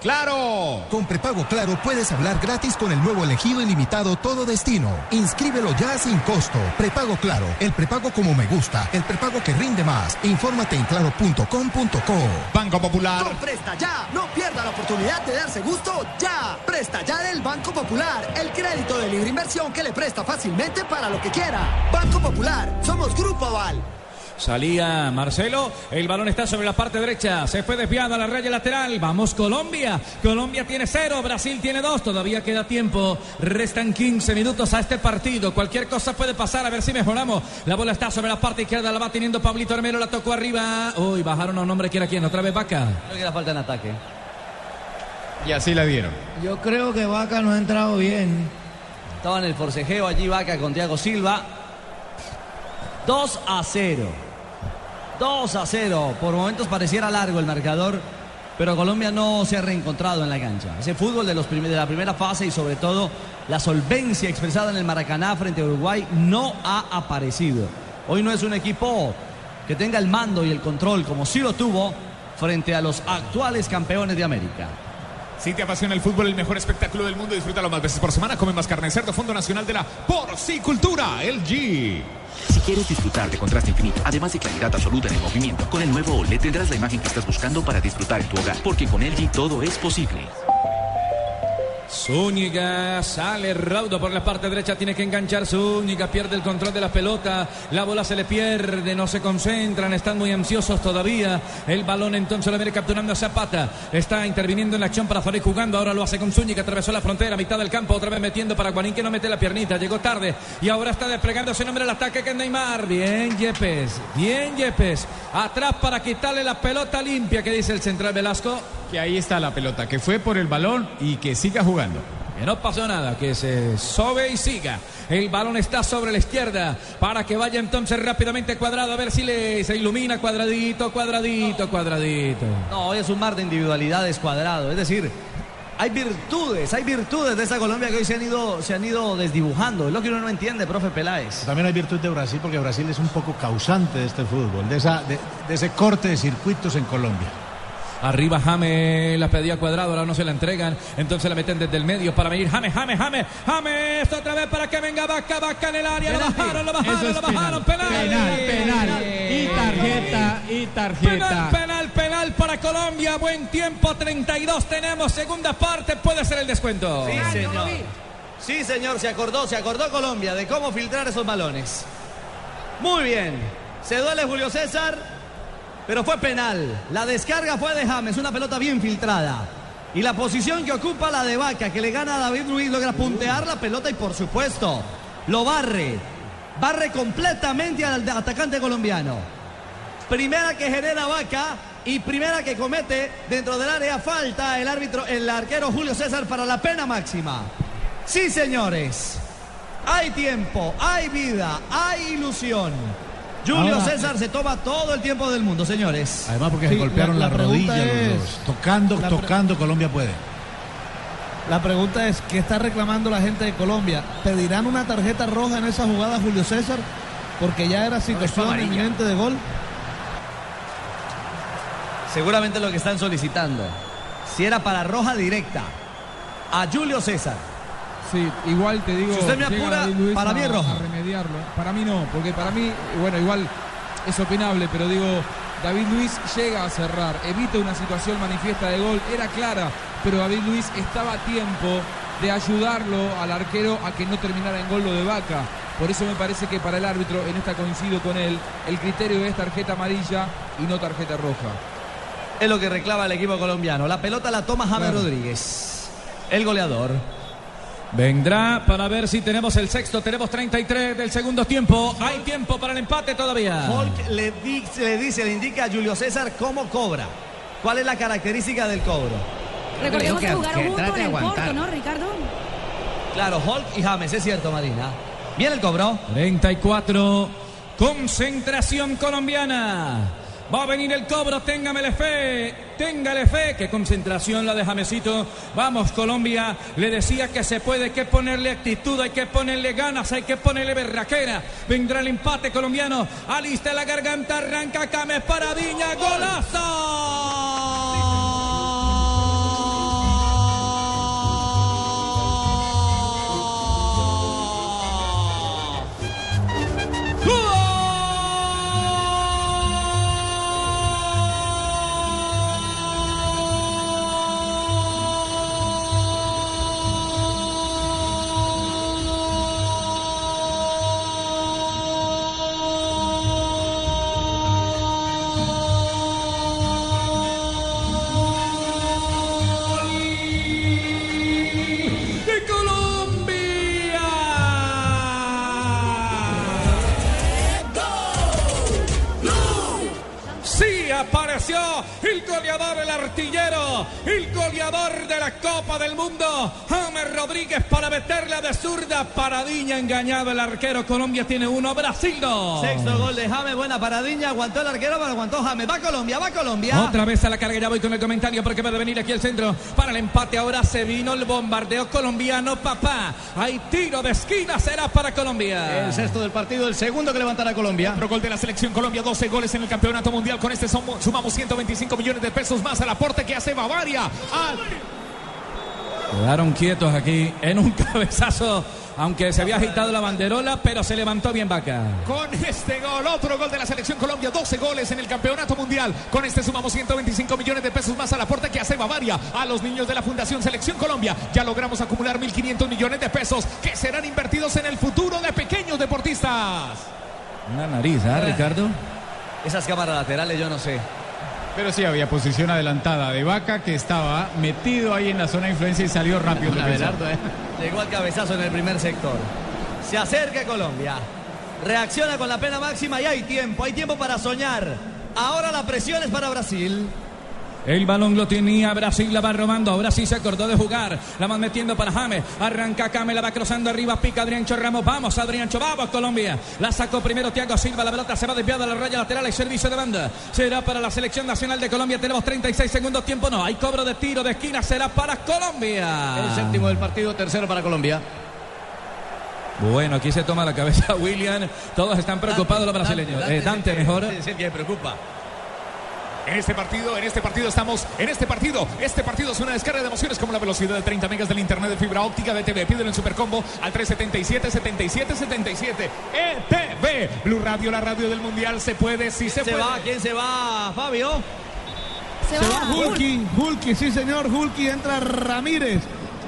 ¡Claro! Con prepago Claro puedes hablar gratis con el nuevo elegido ilimitado Todo Destino. Inscríbelo ya sin costo. Prepago Claro, el prepago como me gusta, el prepago que rinde más. Infórmate en claro.com.co. Banco Popular. Con Presta Ya, no pierda la oportunidad de darse gusto ya. Presta Ya del Banco Popular, el crédito de libre inversión que le presta fácilmente para lo que quiera. Banco Popular, somos Grupo Aval. Salía Marcelo, el balón está sobre la parte derecha, se fue desviado a la raya lateral, vamos Colombia, Colombia tiene cero, Brasil tiene dos, todavía queda tiempo, restan 15 minutos a este partido, cualquier cosa puede pasar, a ver si mejoramos, la bola está sobre la parte izquierda, la va teniendo Pablito Armero, la tocó arriba, uy, bajaron a un hombre, ¿quién era quién? Otra vez Vaca. Creo que la falta en ataque. Y así la dieron. Yo creo que Vaca no ha entrado bien. Estaba en el forcejeo allí Vaca con Thiago Silva. 2 a 0. 2 a 0. Por momentos pareciera largo el marcador, pero Colombia no se ha reencontrado en la cancha. Ese fútbol de, de la primera fase y sobre todo la solvencia expresada en el Maracaná frente a Uruguay no ha aparecido. Hoy no es un equipo que tenga el mando y el control como sí lo tuvo frente a los actuales campeones de América. Si te apasiona el fútbol, el mejor espectáculo del mundo, disfrútalo más veces por semana. Come más carne de cerdo, Fondo Nacional de la Porcicultura, el G. Si quieres disfrutar de contraste infinito, además de claridad absoluta en el movimiento, con el nuevo OLED tendrás la imagen que estás buscando para disfrutar en tu hogar, porque con LG todo es posible. Zúñiga sale raudo por la parte derecha, tiene que enganchar Zúñiga, pierde el control de la pelota, la bola se le pierde, no se concentran, están muy ansiosos todavía. El balón entonces lo viene capturando a Zapata, está interviniendo en la acción para salir jugando, ahora lo hace con Zúñiga, atravesó la frontera, mitad del campo, otra vez metiendo para Guarín que no mete la piernita, llegó tarde y ahora está desplegando ese nombre el ataque que es Neymar. Bien Yepes, bien Yepes, atrás para quitarle la pelota limpia que dice el central Velasco. Que ahí está la pelota, que fue por el balón y que siga jugando. Que no pasó nada, que se sobe y siga. El balón está sobre la izquierda para que vaya entonces rápidamente cuadrado a ver si le, se ilumina cuadradito, cuadradito, cuadradito. No, hoy es un mar de individualidades cuadrado. Es decir, hay virtudes, hay virtudes de esa Colombia que hoy se han ido, se han ido desdibujando. Es lo que uno no entiende, profe Peláez. También hay virtud de Brasil porque Brasil es un poco causante de este fútbol, de, esa, de, de ese corte de circuitos en Colombia. Arriba Jame la pedía cuadrado, ahora no se la entregan. Entonces la meten desde el medio para venir Jame, Jame, Jame, James otra vez para que venga Vaca, Vaca en el área. Lo bajaron, lo bajaron, es lo bajaron. penal. Penal, Penal, penal. Y tarjeta, y tarjeta. Penal, penal, penal para Colombia. Buen tiempo, 32 tenemos. Segunda parte, puede ser el descuento. Sí, señor. Sí, señor, se acordó, se acordó Colombia de cómo filtrar esos balones. Muy bien. Se duele Julio César, pero fue penal. La descarga fue de James, una pelota bien filtrada. Y la posición que ocupa la de Vaca, que le gana a David Luis, logra puntear la pelota y por supuesto lo barre. Barre completamente al atacante colombiano. Primera que genera Vaca y primera que comete dentro del área falta el árbitro, el arquero Julio César para la pena máxima. Sí, señores. Hay tiempo, hay vida, hay ilusión. Julio Ahora- César se toma todo el tiempo del mundo, señores. Además porque Sí, se golpearon la- la, la pregunta rodilla los es- dos. Tocando, tocando, Colombia puede. La pregunta es, ¿qué está reclamando la gente de Colombia? ¿Pedirán una tarjeta roja en esa jugada Julio César? Porque ya era situación inminente de gol. Seguramente lo que están solicitando. Si era para roja directa a Julio César. Sí, igual te digo. Si usted me apura, para mí es roja. Para mí no, porque para mí, bueno, igual es opinable, pero digo, David Luis llega a cerrar, evita una situación manifiesta de gol, era clara, pero David Luis estaba a tiempo de ayudarlo al arquero a que no terminara en gol lo de Vaca. Por eso me parece que para el árbitro, en esta coincido con él, el criterio es tarjeta amarilla y no tarjeta roja. Es lo que reclama el equipo colombiano. La pelota la toma James Claro. Rodríguez, el goleador. Vendrá para ver si tenemos el sexto. Tenemos 33 del segundo tiempo. Hay tiempo para el empate todavía. Hulk le, di- le dice, le indica a Julio César cómo cobra. ¿Cuál es la característica del cobro? Recordemos que, que- jugaron que juntos en de el Porto, aguantar. ¿no, Ricardo? Claro, Hulk y James, es cierto, Marina. Bien el cobro. 34. Concentración colombiana. Va a venir el cobro, téngamele fe. téngale fe, qué concentración la de Jamesito. Vamos, Colombia, le decía que se puede, hay que ponerle actitud, hay que ponerle ganas, hay que ponerle berraquera. Vendrá el empate colombiano, alista la garganta, arranca Cames Paradiña, de el artillero, el goleador de la Copa del Mundo, Rodríguez para meterla de zurda, paradiña engañado el arquero, Colombia tiene uno, Brasil dos. Sexto gol de James, buena paradiña, aguantó el arquero, pero aguantó James. Va Colombia, va Colombia. Otra vez a la carga, ya voy con el comentario porque puede venir aquí el centro para el empate. Ahora se vino el bombardeo colombiano, papá. Hay tiro de esquina, será para Colombia. El sexto del partido, el segundo que levantará Colombia. Otro gol de la selección Colombia, 12 goles en el campeonato mundial. Con este sumamos 125 millones de pesos más al aporte que hace Bavaria. Al- Quedaron quietos aquí en un cabezazo, aunque se había agitado la banderola, pero se levantó bien Vaca. Con este gol, otro gol de la selección Colombia, 12 goles en el campeonato mundial. Con este sumamos 125 millones de pesos más al aporte que hace Bavaria a los niños de la Fundación Selección Colombia. Ya logramos acumular 1.500 millones de pesos que serán invertidos en el futuro de pequeños deportistas. Una nariz, ¿ah, Ricardo? Esas cámaras laterales yo no sé. Pero sí había posición adelantada de Vaca que estaba metido ahí en la zona de influencia y salió rápido. Abelardo, ¿eh? Llegó al cabezazo en el primer sector. Se acerca Colombia. Reacciona con la pena máxima y hay tiempo, hay tiempo para soñar. Ahora la presión es para Brasil. El balón lo tenía Brasil, la va robando. Ahora sí se acordó de jugar. La van metiendo para James. Arranca James, la va cruzando arriba. Pica Adriancho Ramos. Vamos, Adriancho, vamos, Colombia. La sacó primero Thiago Silva. La pelota se va desviada a la raya lateral y servicio de banda. Será para la selección nacional de Colombia. Tenemos 36 segundos. Tiempo no. Hay cobro de tiro de esquina. Será para Colombia. El séptimo del partido, tercero para Colombia. Bueno, aquí se toma la cabeza William. Todos están preocupados los brasileños. Eh, Dante mejor. Es el que preocupa. En este partido, en este partido estamos, en este partido, este partido es una descarga de emociones como la velocidad de 30 megas del internet de fibra óptica de TV. Pídelo en Supercombo al 377 77 77 ETV. Blue Radio, la radio del mundial se puede, sí se, Se puede. va, ¿quién se va, Fabio? Se va Hulky, Hulky, sí señor, Hulky entra Ramírez.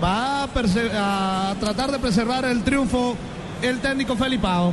Va a, a tratar de preservar el triunfo el técnico Felipao.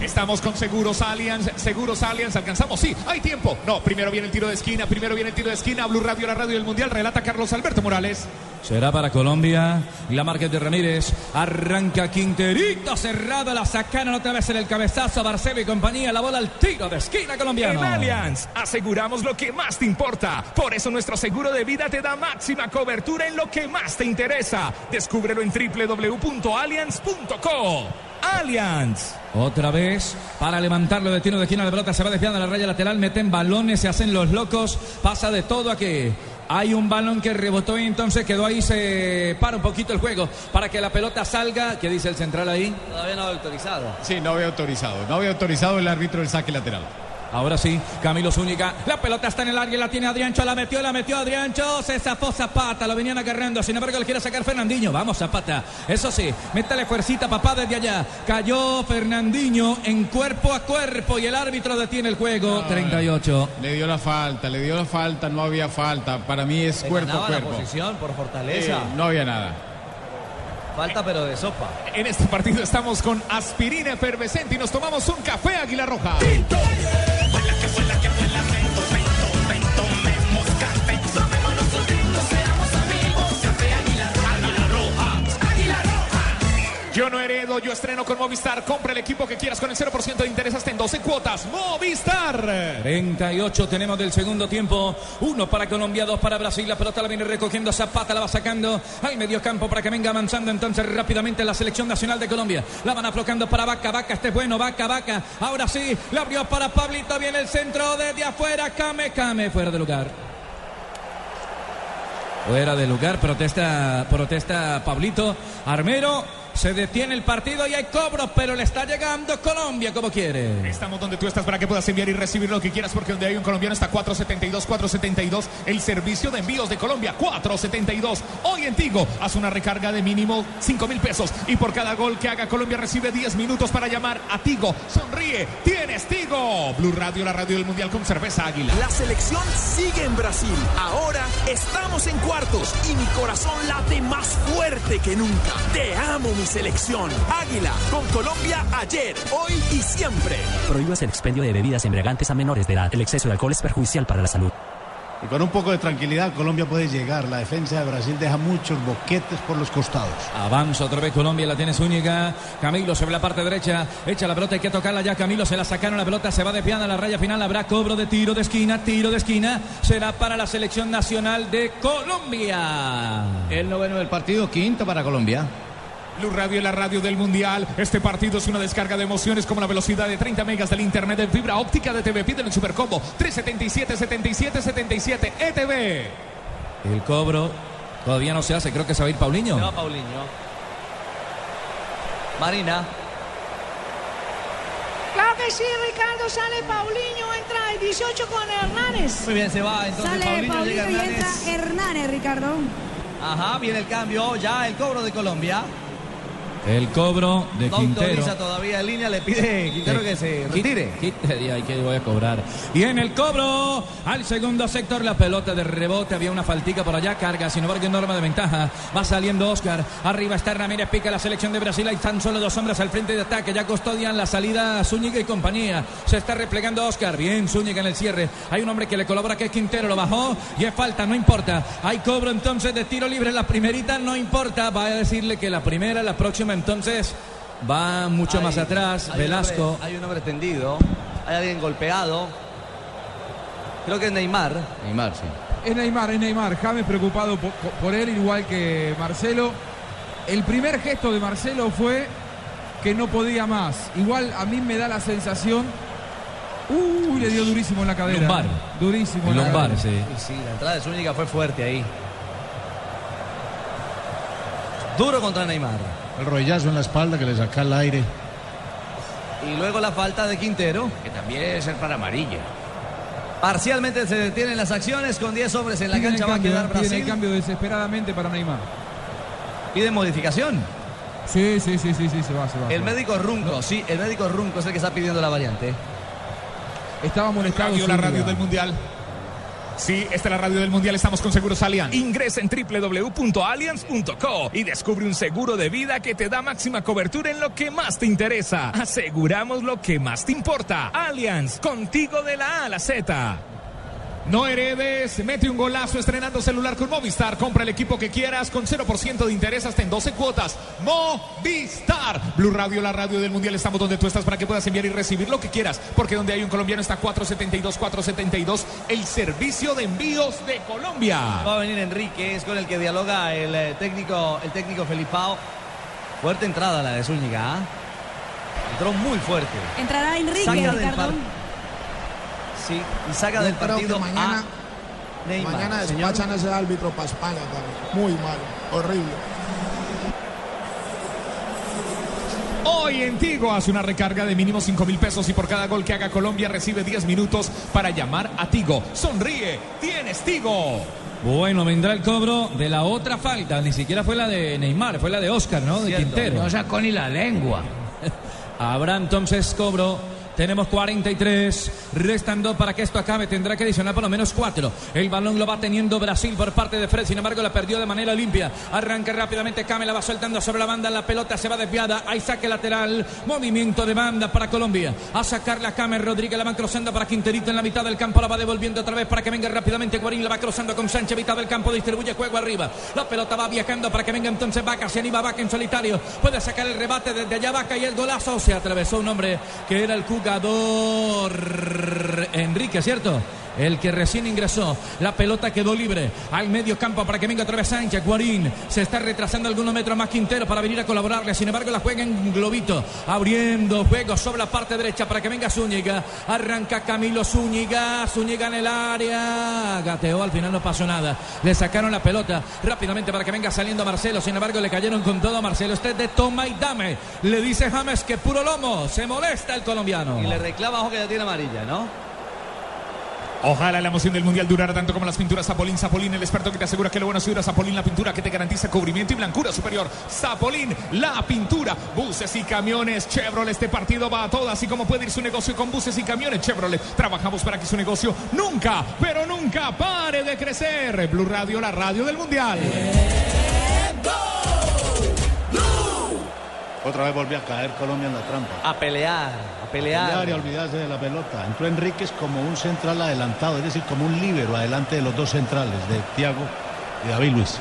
Estamos con Seguros Allianz, Seguros Allianz, alcanzamos, sí, hay tiempo. No, primero viene el tiro de esquina, primero viene el tiro de esquina, Blue Radio, la radio del mundial, relata Carlos Alberto Morales. Será para Colombia. La marca es de Ramírez. Arranca Quinterito. Cerrado. La sacaron otra vez en el cabezazo. Barcelo y compañía. La bola al tiro de esquina colombiano. En Allianz aseguramos lo que más te importa. Por eso nuestro seguro de vida te da máxima cobertura en lo que más te interesa. Descúbrelo en www.allianz.co. Allianz. Otra vez para levantarlo de tiro de esquina. La pelota se va desviando a la raya lateral. Meten balones. Se hacen los locos. Pasa de todo aquí. Hay un balón que rebotó y entonces quedó ahí. Se para un poquito el juego para que la pelota salga. ¿Qué dice el central ahí? Todavía no autorizado. Sí, no había autorizado. No había autorizado el árbitro del saque lateral. Ahora sí, Camilo Zúñiga. La pelota está en el área, la tiene Adriancho, la metió, la metió Adriancho. Se zafó Zapata, lo venían agarrando. Sin embargo, le quiere sacar Fernandinho. Vamos, Zapata. Eso sí, métale fuercita, papá, desde allá. Cayó Fernandinho en cuerpo a cuerpo y el árbitro detiene el juego. 38. Le dio la falta, le dio la falta, no había falta. Para mí es cuerpo a ganaba la cuerpo. posición por fortaleza. Eh, no había nada. Falta pero de sopa. En este partido estamos con aspirina efervescente y nos tomamos un café Águila Roja. Yo no heredo, yo estreno con Movistar. Compra el equipo que quieras con el 0% de interés hasta en 12 cuotas. Movistar. 38 tenemos del segundo tiempo. Uno para Colombia, dos para Brasil. La pelota la viene recogiendo Zapata, la va sacando al medio campo para que venga avanzando entonces rápidamente la selección nacional de Colombia. La van aflocando para Vaca, Vaca, este es bueno, Vaca, Vaca. Ahora sí, la abrió para Pablito, viene el centro desde afuera. Came, Came, fuera de lugar. Fuera de lugar, protesta, protesta Pablito Armero. Se detiene el partido y hay cobros, pero le está llegando Colombia como quiere. Estamos donde tú estás para que puedas enviar y recibir lo que quieras, porque donde hay un colombiano está 472, 472. El servicio de envíos de Colombia, 472. Hoy en Tigo, haz una recarga de mínimo 5 mil pesos. Y por cada gol que haga Colombia recibe 10 minutos para llamar a Tigo. Sonríe, tienes Tigo. Blue Radio, la radio del Mundial con cerveza águila. La selección sigue en Brasil. Ahora estamos en cuartos y mi corazón late más fuerte que nunca. Te amo, mi selección. Águila, con Colombia ayer, hoy y siempre. Prohíbas el expendio de bebidas embriagantes a menores de edad. El exceso de alcohol es perjudicial para la salud. Y con un poco de tranquilidad Colombia puede llegar. La defensa de Brasil deja muchos boquetes por los costados. Avanza otra vez Colombia, la tiene Zúñiga. Camilo sobre la parte derecha, echa la pelota, hay que tocarla ya. Camilo se la sacaron, la pelota se va desviando a la raya final. Habrá cobro de tiro de esquina, tiro de esquina. Será para la selección nacional de Colombia. El noveno del partido, quinto para Colombia. Blue Radio, la radio del Mundial. Este partido es una descarga de emociones como la velocidad de 30 megas del internet en fibra óptica de TV. Pídelo en Supercombo 377 77 77 ETV. El cobro todavía no se hace, creo que se va a ir Paulinho. Se va Paulinho. Marina. Claro que sí, Ricardo, sale Paulinho, entra el 18 con Hernández. Muy bien, se va entonces Sale Paulinho, Paulinho llega y entra Hernández, Ricardo. Ajá, viene el cambio, ya el cobro de Colombia. El cobro de no Quintero. todavía en línea, le pide Quintero que se retire. Y ahí que voy a cobrar. Y en el cobro, al segundo sector, la pelota de rebote. Había una faltica por allá, carga, sin embargo, en norma de ventaja. Va saliendo Oscar. Arriba está Ramírez, pica la selección de Brasil. Hay tan solo dos hombres al frente de ataque. Ya custodian la salida Zúñiga y compañía. Se está replegando Oscar. Bien, Zúñiga en el cierre. Hay un hombre que le colabora, que es Quintero. Lo bajó y es falta, no importa. Hay cobro entonces de tiro libre. La primerita no importa. Va a decirle que la primera, la próxima entonces. Va mucho Hay- más atrás. hay un Velasco. hombre- hay un hombre tendido, hay alguien golpeado. Creo que es Neymar. Neymar, sí. Es Neymar, es Neymar. James preocupado po- po- por, él, igual que Marcelo. El primer gesto de Marcelo fue que no podía más. Igual a mí me da la sensación. Uy, le dio durísimo en la cadera. Lumbar. Durísimo. En la lumbar, cadera. sí. La entrada de Zúñiga fue fuerte ahí. Duro contra Neymar. El rollazo en la espalda que le saca el aire. Y luego la falta de Quintero. Que también debe ser para amarilla. Parcialmente se detienen las acciones con 10 hombres en la Piden cancha. Va a quedar piden el Brasil. cambio desesperadamente para Neymar. Pide modificación. Sí, sí, sí, sí, sí, se va, se va. El médico Runco, sí, el médico Runco es el que está pidiendo la variante. Estaba molestado. Radio, la radio del Mundial. Sí, esta es la radio del Mundial. Estamos con Seguros Allianz. Ingresa en www.allianz.co y descubre un seguro de vida que te da máxima cobertura en lo que más te interesa. Aseguramos lo que más te importa. Allianz, contigo de la A a la Z. No heredes, mete un golazo estrenando celular con Movistar. Compra el equipo que quieras con 0% de interés hasta en 12 cuotas. Movistar. Blue Radio, la radio del Mundial. Estamos donde tú estás para que puedas enviar y recibir lo que quieras. Porque donde hay un colombiano está 472, 472. El servicio de envíos de Colombia. Va a venir Enrique, es con el que dialoga el eh, técnico, el técnico Felipao. Fuerte entrada la de Zúñiga. ¿ah? Entró muy fuerte. Entrará Enrique, Ricardo. Sí, y saca Yo del partido mañana, a Neymar. mañana señor. despachan a ese árbitro para España también. Muy malo, horrible. Hoy en Tigo hace una recarga de mínimo 5 mil pesos y por cada gol que haga Colombia recibe 10 minutos para llamar a Tigo. Sonríe, tienes Tigo. Bueno, vendrá el cobro de la otra falta. Ni siquiera fue la de Neymar, fue la de Oscar, ¿no? De Cierto, Quintero. no sacó ni la lengua. Habrá entonces cobro. Tenemos 43, restan dos para que esto acabe, tendrá que adicionar por lo menos cuatro. El balón lo va teniendo Brasil por parte de Fred, sin embargo la perdió de manera limpia. Arranca rápidamente, Kame la va soltando sobre la banda, la pelota se va desviada, hay saque lateral, movimiento de banda para Colombia. A sacarle a Kame, Rodríguez la van cruzando para Quinterito en la mitad del campo, la va devolviendo otra vez para que venga rápidamente Guarín, la va cruzando con Sánchez, mitad del campo, distribuye juego arriba. La pelota va viajando para que venga entonces Vaca, se anima Vaca en solitario, puede sacar el rebate desde allá Vaca y el golazo, se atravesó un hombre que era el jugador Enrique, ¿cierto? El que recién ingresó. La pelota quedó libre al medio campo para que venga otra vez Sánchez. Guarín se está retrasando algunos metros más Quintero para venir a colaborarle. Sin embargo, la juega en globito, abriendo juego sobre la parte derecha para que venga Zúñiga. Arranca Camilo Zúñiga. Zúñiga en el área. Gateó, al final no pasó nada. Le sacaron la pelota rápidamente para que venga saliendo Marcelo. Sin embargo, le cayeron con todo a Marcelo. Este es de toma y dame. Le dice James que puro lomo. Se molesta el colombiano. Y le reclama ojo que ya tiene amarilla, ¿no? Ojalá la emoción del mundial durara tanto como las pinturas Zapolín. Zapolín, el experto que te asegura que lo bueno es Zapolín, la pintura que te garantiza cubrimiento y blancura superior. Zapolín, la pintura. Buses y camiones Chevrolet. Este partido va a todo, así como puede ir su negocio con buses y camiones Chevrolet. Trabajamos para que su negocio nunca, pero nunca pare de crecer. Blue Radio, la radio del mundial. Otra vez volvió a caer Colombia en la trampa. A pelear, a pelear. y a olvidarse de la pelota. Entró Enríquez como un central adelantado, es decir, como un líbero adelante de los dos centrales, de Thiago y David Luis.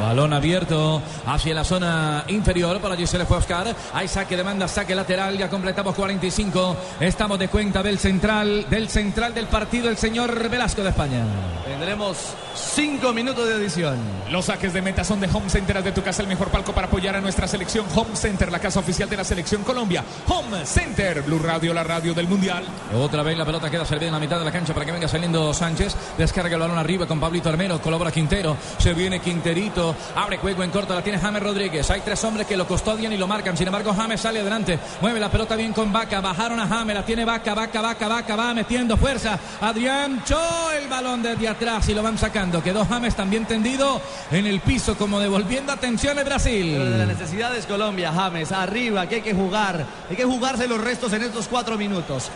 Balón abierto hacia la zona inferior para allí se le fue a Oscar. Hay saque de banda, saque lateral. Ya completamos 45. Estamos de cuenta del central, del central del partido, el señor Velasco de España. Tendremos cinco minutos de edición. Los saques de meta son de Home Center de tu casa, el mejor palco para apoyar a nuestra selección. Home Center, la casa oficial de la selección Colombia. Home Center, Blue Radio, la radio del Mundial. Otra vez la pelota queda servida en la mitad de la cancha para que venga saliendo Sánchez. Descarga el balón arriba con Pablito Armero. Colabora Quintero. Se viene Quinterito Abre juego en corto. La tiene James Rodríguez. Hay tres hombres que lo custodian y lo marcan. Sin embargo, James sale adelante. Mueve la pelota bien con Vaca. Bajaron a James. La tiene Vaca, Vaca, Vaca, Vaca. Va metiendo fuerza. Adrián Cho el balón desde atrás y lo van sacando. Quedó James también tendido en el piso como devolviendo atención de Brasil. Pero de la necesidad es Colombia, James. Arriba, que hay que jugar. Hay que jugarse los restos en estos cuatro minutos.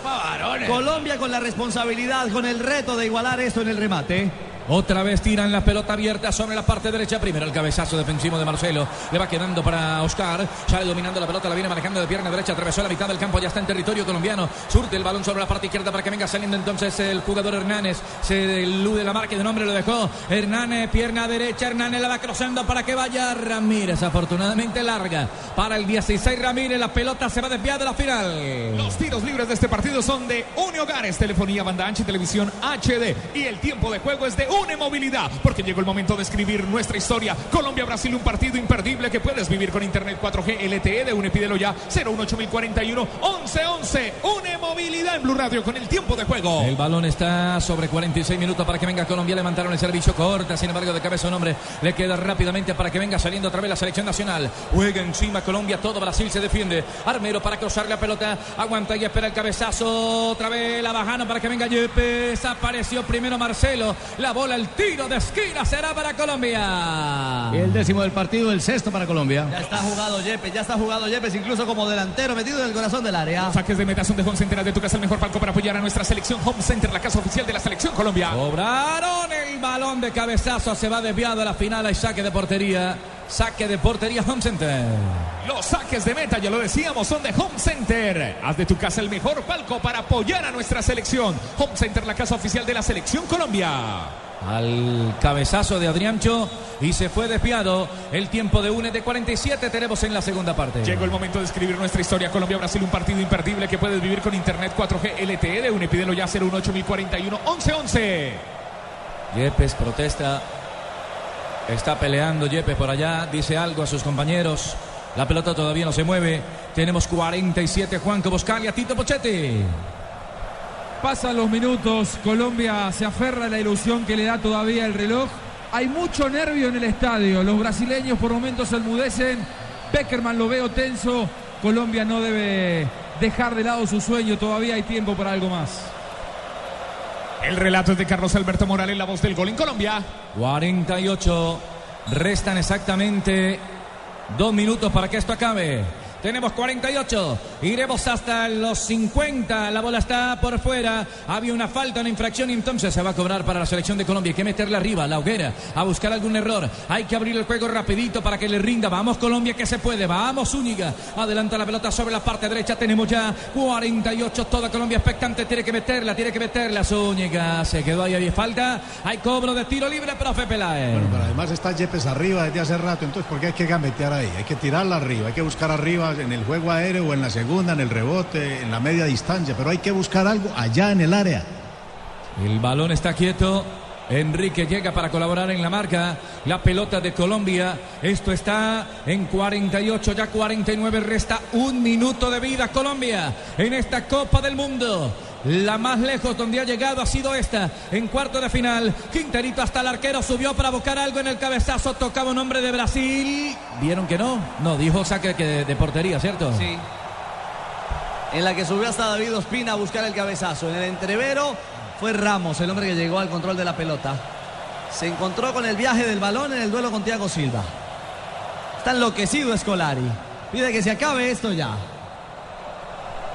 Colombia con la responsabilidad, con el reto de igualar esto en el remate. Otra vez tiran la pelota abierta sobre la parte derecha. Primero el cabezazo defensivo de Marcelo. Le va quedando para Oscar. Sale dominando la pelota, la viene manejando de pierna derecha. Atravesó la mitad del campo, ya está en territorio colombiano. Surte el balón sobre la parte izquierda para que venga saliendo entonces el jugador Hernández. Se elude la marca de nombre, lo dejó. Hernández, pierna derecha. Hernández la va cruzando para que vaya Ramírez. Afortunadamente larga para el 16 Ramírez. La pelota se va desviada de la final. Los tiros libres de este partido son de Uni Hogares, telefonía, banda ancha y televisión HD. Y el tiempo de juego es de une movilidad, porque llegó el momento de escribir nuestra historia. Colombia-Brasil, un partido imperdible que puedes vivir con Internet 4G LTE de UNE. Pídelo ya, 018041 1111. Une movilidad en Blue Radio con el tiempo de juego. El balón está sobre 46 minutos para que venga Colombia. Levantaron el servicio corta, sin embargo, de cabeza un hombre le queda rápidamente para que venga saliendo otra vez la selección nacional. Juega encima Colombia, todo Brasil se defiende. Armero para cruzar la pelota, aguanta y espera el cabezazo. Otra vez la bajana para que venga Yepes. Apareció primero Marcelo. La bola el tiro de esquina será para Colombia. El décimo del partido, el sexto para Colombia. Ya está jugado Yepes, ya está jugado Yepes, incluso como delantero, metido en el corazón del área. Saques de meta son de Home Center de tu casa, el mejor palco para apoyar a nuestra selección. Home Center, la casa oficial de la selección Colombia. Cobraron el balón de cabezazo, se va desviado a la final, hay saque de portería. Saque de portería Home Center. Los saques de meta, ya lo decíamos, son de Home Center. Haz de tu casa el mejor palco para apoyar a nuestra selección. Home Center, la casa oficial de la selección Colombia al cabezazo de Adriancho y se fue desviado. El tiempo de UNE de 47 tenemos en la segunda parte. Llegó el momento de escribir nuestra historia. Colombia-Brasil, un partido imperdible que puedes vivir con Internet 4G LTE de UNE. Pídelo ya 018 1111. Yepes protesta. Está peleando Yepes por allá. Dice algo a sus compañeros. La pelota todavía no se mueve. Tenemos 47 Juanco Boscalia, Tito Pochetti. Pasan los minutos, Colombia se aferra a la ilusión que le da todavía el reloj. Hay mucho nervio en el estadio, los brasileños por momentos se enmudecen. Beckerman lo veo tenso, Colombia no debe dejar de lado su sueño, todavía hay tiempo para algo más. El relato es de Carlos Alberto Morales, la voz del gol en Colombia. 48, restan exactamente dos minutos para que esto acabe. Tenemos 48. Iremos hasta los 50. La bola está por fuera. Había una falta, una infracción entonces se va a cobrar para la selección de Colombia. Hay que meterle arriba, la hoguera, a buscar algún error. Hay que abrir el juego rapidito para que le rinda. Vamos Colombia que se puede. Vamos Zúñiga. Adelanta la pelota sobre la parte derecha. Tenemos ya 48. Toda Colombia expectante. Tiene que meterla, tiene que meterla. Zúñiga se quedó ahí. Hay falta. Hay cobro de tiro libre, profe Peláez. Bueno, pero además está Yepes arriba desde hace rato. Entonces, ¿por qué hay que gambetear ahí? Hay que tirarla arriba. Hay que buscar arriba en el juego aéreo o en la segunda, en el rebote, en la media distancia, pero hay que buscar algo allá en el área. El balón está quieto. Enrique llega para colaborar en la marca. La pelota de Colombia. Esto está en 48, ya 49. Resta un minuto de vida Colombia en esta Copa del Mundo. La más lejos donde ha llegado ha sido esta, en cuarto de final. Quinterito hasta el arquero subió para buscar algo en el cabezazo. Tocaba un hombre de Brasil. ¿Vieron que no? No, dijo saque que de portería, ¿cierto? Sí. En la que subió hasta David Ospina a buscar el cabezazo. En el entrevero fue Ramos, el hombre que llegó al control de la pelota. Se encontró con el viaje del balón en el duelo con Thiago Silva. Está enloquecido Escolari. Pide que se acabe esto ya.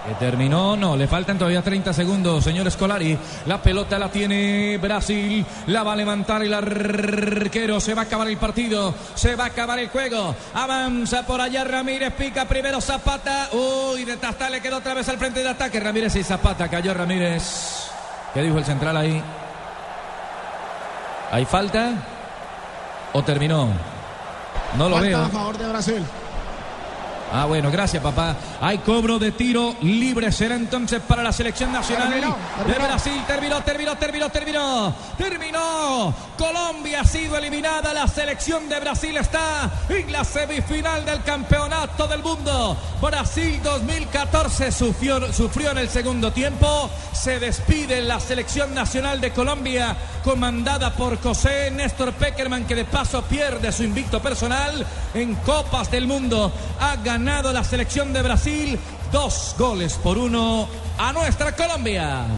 Que terminó, no, le faltan todavía 30 segundos, señor Escolari. La pelota la tiene Brasil, la va a levantar el arquero. Se va a acabar el partido, se va a acabar el juego. Avanza por allá Ramírez, pica primero Zapata. Uy, de Tasta le quedó otra vez al frente de ataque. Ramírez y Zapata, cayó Ramírez. ¿Qué dijo el central ahí? ¿Hay falta? ¿O terminó? No lo Falta veo. a favor de Brasil. Ah, bueno, gracias, papá. Hay cobro de tiro libre. Será entonces para la selección nacional Terminó, de. Brasil. Terminó, terminó, terminó, terminó. Terminó. Colombia ha sido eliminada. La selección de Brasil está en la semifinal del campeonato del mundo. Brasil 2014 sufrió, sufrió en el segundo tiempo. Se despide la selección nacional de Colombia, comandada por José Néstor Peckerman, que de paso pierde su invicto personal en Copas del Mundo. Ha ganado la selección de Brasil dos goles por uno a nuestra Colombia.